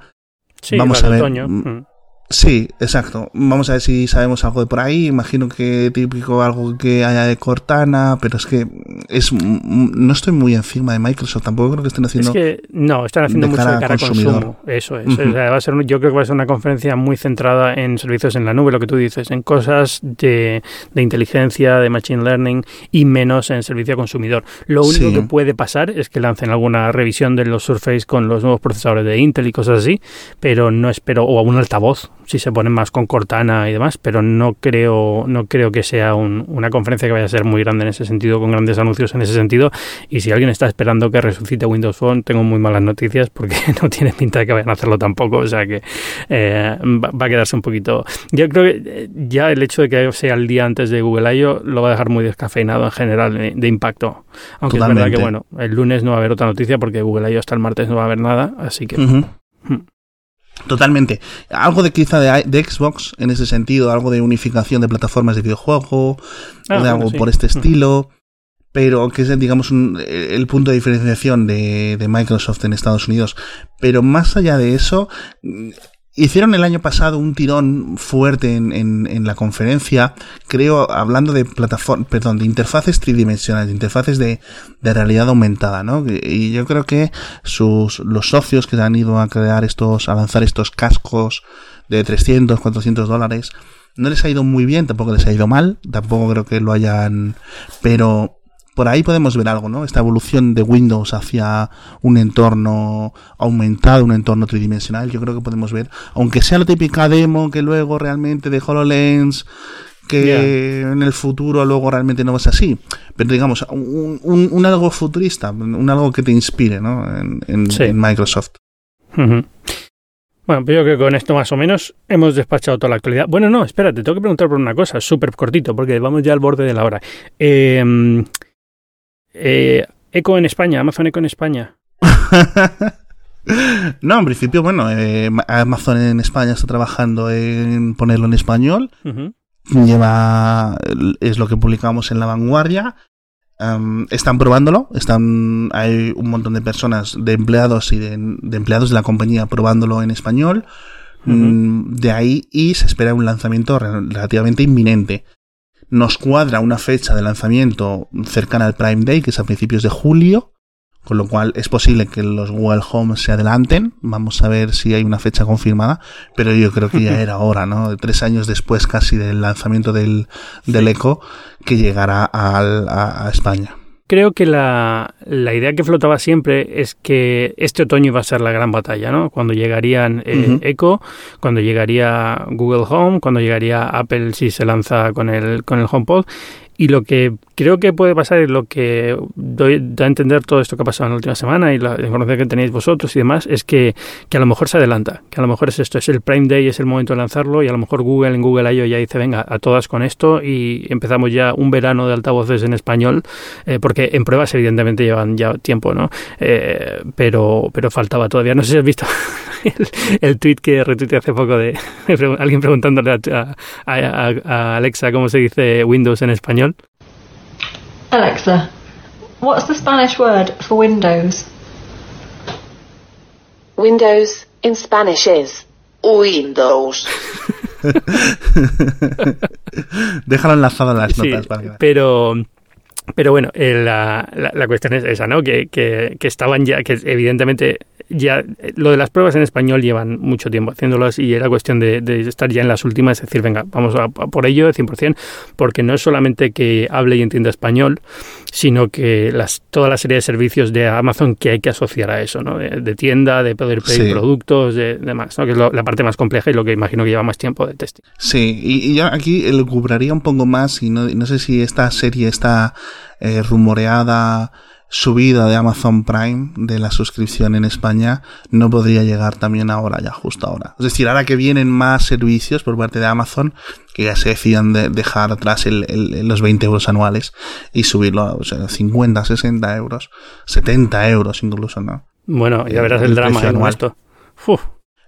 Vamos a ver. Mm, mm. Sí, exacto. Vamos a ver si sabemos algo de por ahí. Imagino que típico algo que haya de Cortana, pero es que es no estoy muy encima de Microsoft. Tampoco creo que estén haciendo. Es que no, están haciendo mucho de cara a consumo. Eso es. va a ser, yo creo que va a ser una conferencia muy centrada en servicios en la nube, lo que tú dices, en cosas de, de inteligencia, de machine learning y menos en servicio a consumidor. Lo único que puede pasar es que lancen alguna revisión de los Surface con los nuevos procesadores de Intel y cosas así, pero no espero o algún altavoz si se ponen más con Cortana y demás, pero no creo, no creo que sea una conferencia que vaya a ser muy grande en ese sentido, con grandes anuncios en ese sentido. Y si alguien está esperando que resucite Windows Phone, tengo muy malas noticias porque no tiene pinta de que vayan a hacerlo tampoco. O sea que eh, va, a quedarse un poquito. Yo creo que eh, ya el hecho de que sea el día antes de Google I.O. lo va a dejar muy descafeinado en general de, impacto. Aunque es verdad que, bueno, el lunes no va a haber otra noticia porque Google I.O. hasta el martes no va a haber nada. Así que. Totalmente. Algo de quizá de, Xbox en ese sentido, algo de unificación de plataformas de videojuego, ah, de algo por este estilo, pero que es, digamos, el punto de diferenciación de, de, Microsoft en Estados Unidos. Pero más allá de eso, Hicieron el año pasado un tirón fuerte en, en, la conferencia, creo, hablando de plataforma, perdón, de interfaces tridimensionales, de interfaces de, de, realidad aumentada, ¿no? Y yo creo que sus, los socios que han ido a crear estos, a lanzar estos cascos de 300, 400 dólares, no les ha ido muy bien, tampoco les ha ido mal, tampoco creo que lo hayan, pero por ahí podemos ver algo, ¿no? Esta evolución de Windows hacia un entorno aumentado, un entorno tridimensional, yo creo que podemos ver, aunque sea la típica demo que luego realmente de HoloLens, que en el futuro luego realmente no va a ser así, pero digamos, un, un, algo futurista, un algo que te inspire, ¿no? En, Microsoft. Bueno, pues yo creo que con esto más o menos hemos despachado toda la actualidad. Bueno, no, espérate, tengo que preguntar por una cosa, súper cortito, porque vamos ya al borde de la hora. Eh, eh, Eco en España, Amazon Eco en España. No, en principio, bueno, eh, Amazon en España está trabajando en ponerlo en español. Lleva, es lo que publicamos en La Vanguardia. están probándolo, están, hay un montón de personas, de empleados y de, empleados de la compañía probándolo en español. Mm, de ahí y se espera un lanzamiento relativamente inminente. Nos cuadra una fecha de lanzamiento cercana al Prime Day, que es a principios de julio con lo cual es posible que los Google Home se adelanten. Vamos a ver si hay una fecha confirmada, pero yo creo que ya era hora, ¿no? Tres años después casi del lanzamiento del, del Echo, que llegará a España creo que la, la, idea que flotaba siempre es que este otoño iba a ser la gran batalla, ¿no? Cuando llegarían eh, Echo, cuando llegaría Google Home, cuando llegaría Apple si se lanza con el, con el HomePod y lo que creo que puede pasar y lo que doy, da a entender todo esto que ha pasado en la última semana y la información que tenéis vosotros y demás es que, que, a lo mejor se adelanta, que a lo mejor es esto, es el Prime Day, es el momento de lanzarlo y a lo mejor Google en Google I.O. ya dice venga a todas con esto y empezamos ya un verano de altavoces en español eh, porque en pruebas evidentemente llevan ya tiempo, ¿no? Eh, pero, pero faltaba todavía, no sé si has visto el, el tweet que retuiteé hace poco de, alguien preguntándole a Alexa cómo se dice Windows en español Alexa, what's the Spanish word for Windows? Windows in Spanish is Windows. Déjalo enlazado en las notas. para que... Pero pero bueno, eh, la, la, cuestión es esa, ¿no? Que, que, que, estaban ya, que evidentemente ya lo de las pruebas en español llevan mucho tiempo haciéndolas y era cuestión de, de estar ya en las últimas, es decir, venga, vamos a, por ello de 100%, porque no es solamente que hable y entienda español, sino que las, toda la serie de servicios de Amazon que hay que asociar a eso, ¿no? De, tienda, de poder pedir productos, de demás, ¿no? Que es la parte más compleja y lo que imagino que lleva más tiempo de testing. Sí, y, yo aquí lo cubraría un poco más y no, no sé si esta serie está eh, rumoreada subida de Amazon Prime de la suscripción en España no podría llegar también ahora, ya justo ahora. Es decir, ahora que vienen más servicios por parte de Amazon, que ya se decían de dejar atrás los 20 euros anuales y subirlo a o sea, 50, 60 euros, 70 euros incluso, ¿no? Bueno, ya verás el, drama de esto.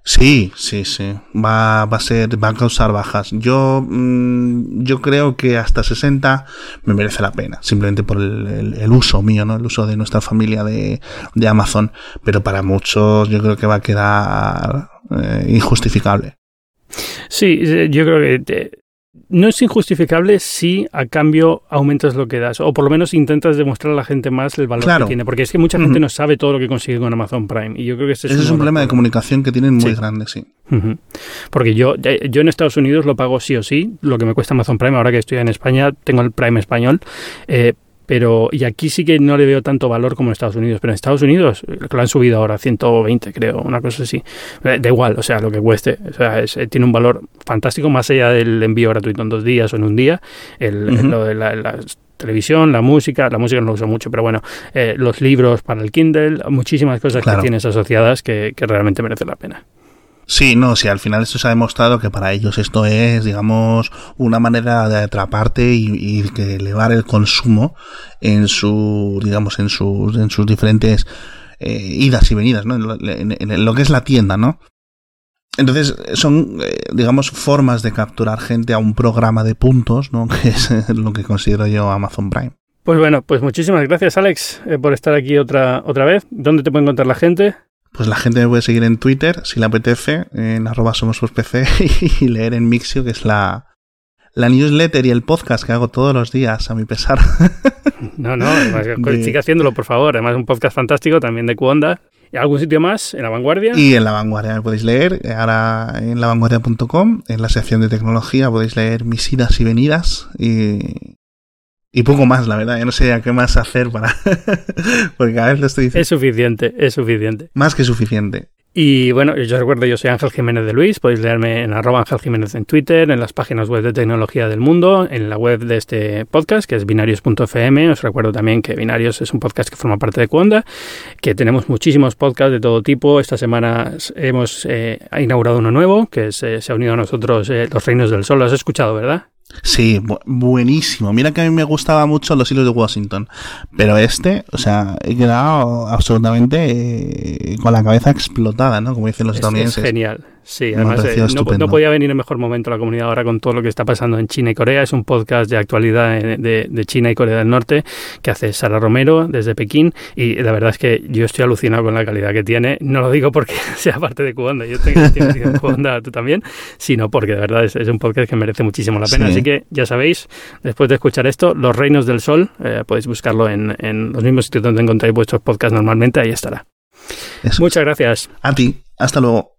Sí, sí, sí. Va, va a ser, va a causar bajas. Yo, mm, yo creo que hasta 60 me merece la pena, simplemente por el, uso mío, ¿no? El uso de nuestra familia de, de, Amazon. Pero para muchos yo creo que va a quedar eh, injustificable. Sí, yo creo que no es injustificable si a cambio aumentas lo que das, o por lo menos intentas demostrar a la gente más el valor que tiene, porque es que mucha gente no sabe todo lo que consigue con Amazon Prime. Y yo creo que este es, un, problema de comunicación que tienen muy grande, sí. Porque yo, yo en Estados Unidos lo pago sí o sí, lo que me cuesta Amazon Prime, ahora que estoy en España, tengo el Prime español, eh, pero y aquí sí que no le veo tanto valor como en Estados Unidos, pero en Estados Unidos lo han subido ahora a 120 creo, una cosa así. Eh, da igual, o sea, lo que cueste, o sea, eh, tiene un valor fantástico más allá del envío gratuito en dos días o en un día, el, lo de la, televisión, la música, la música no lo uso mucho, pero bueno, eh, los libros para el Kindle, muchísimas cosas que tienes asociadas que, que realmente merecen la pena. Sí, no, sí, al final esto se ha demostrado que para ellos esto es, digamos, una manera de atraparte y, y elevar el consumo en su, digamos, en sus, en sus diferentes eh, idas y venidas, ¿no? En lo, que es la tienda, ¿no? Entonces, son, eh, digamos, formas de capturar gente a un programa de puntos, ¿no? Que es lo que considero yo Amazon Prime. Pues bueno, pues muchísimas gracias, Alex, eh, por estar aquí otra, otra vez. ¿Dónde te puede encontrar la gente? Pues la gente me puede seguir en Twitter, si le apetece, en arroba somos PC y leer en Mixio, que es la, la newsletter y el podcast que hago todos los días, a mi pesar. No, no, sigue haciéndolo, por favor. Además, un podcast fantástico también de Cuonda. ¿Y algún sitio más? ¿En La Vanguardia? Y en La Vanguardia me podéis leer. Ahora en lavanguardia.com, en la sección de tecnología, podéis leer mis idas y venidas. Y, y poco más, la verdad. Yo no sé a qué más hacer para. Porque cada vez lo estoy diciendo. Es suficiente, es suficiente. Más que suficiente. Y bueno, yo recuerdo, yo soy Ángel Jiménez de Luis, podéis leerme en arroba Ángel Jiménez en Twitter, en las páginas web de tecnología del mundo, en la web de este podcast, que es binarios.fm. Os recuerdo también que Binarios es un podcast que forma parte de Cuonda, que tenemos muchísimos podcasts de todo tipo. Esta semana hemos eh, inaugurado uno nuevo, que se, se ha unido a nosotros eh, Los Reinos del Sol. Lo has escuchado, ¿verdad? Sí, bu- buenísimo. Mira que a mí me gustaba mucho los hilos de Washington. Pero este, o sea, he quedado absolutamente eh, con la cabeza explotada, ¿no? Como dicen los Es, es estadounidenses. genial. Sí, además eh, no, no podía venir en mejor momento la comunidad ahora con todo lo que está pasando en China y Corea. Es un podcast de actualidad eh, de, de China y Corea del Norte que hace Sara Romero desde Pekín y la verdad es que yo estoy alucinado con la calidad que tiene. No lo digo porque sea parte de Cuonda, yo tengo en Cuonda, tú también, sino porque de verdad es, es un podcast que merece muchísimo la pena. Sí. Así que ya sabéis, después de escuchar esto, Los Reinos del Sol, eh, podéis buscarlo en, en los mismos sitios donde encontráis vuestros podcasts normalmente, ahí estará. Eso. Muchas gracias. A ti. Hasta luego.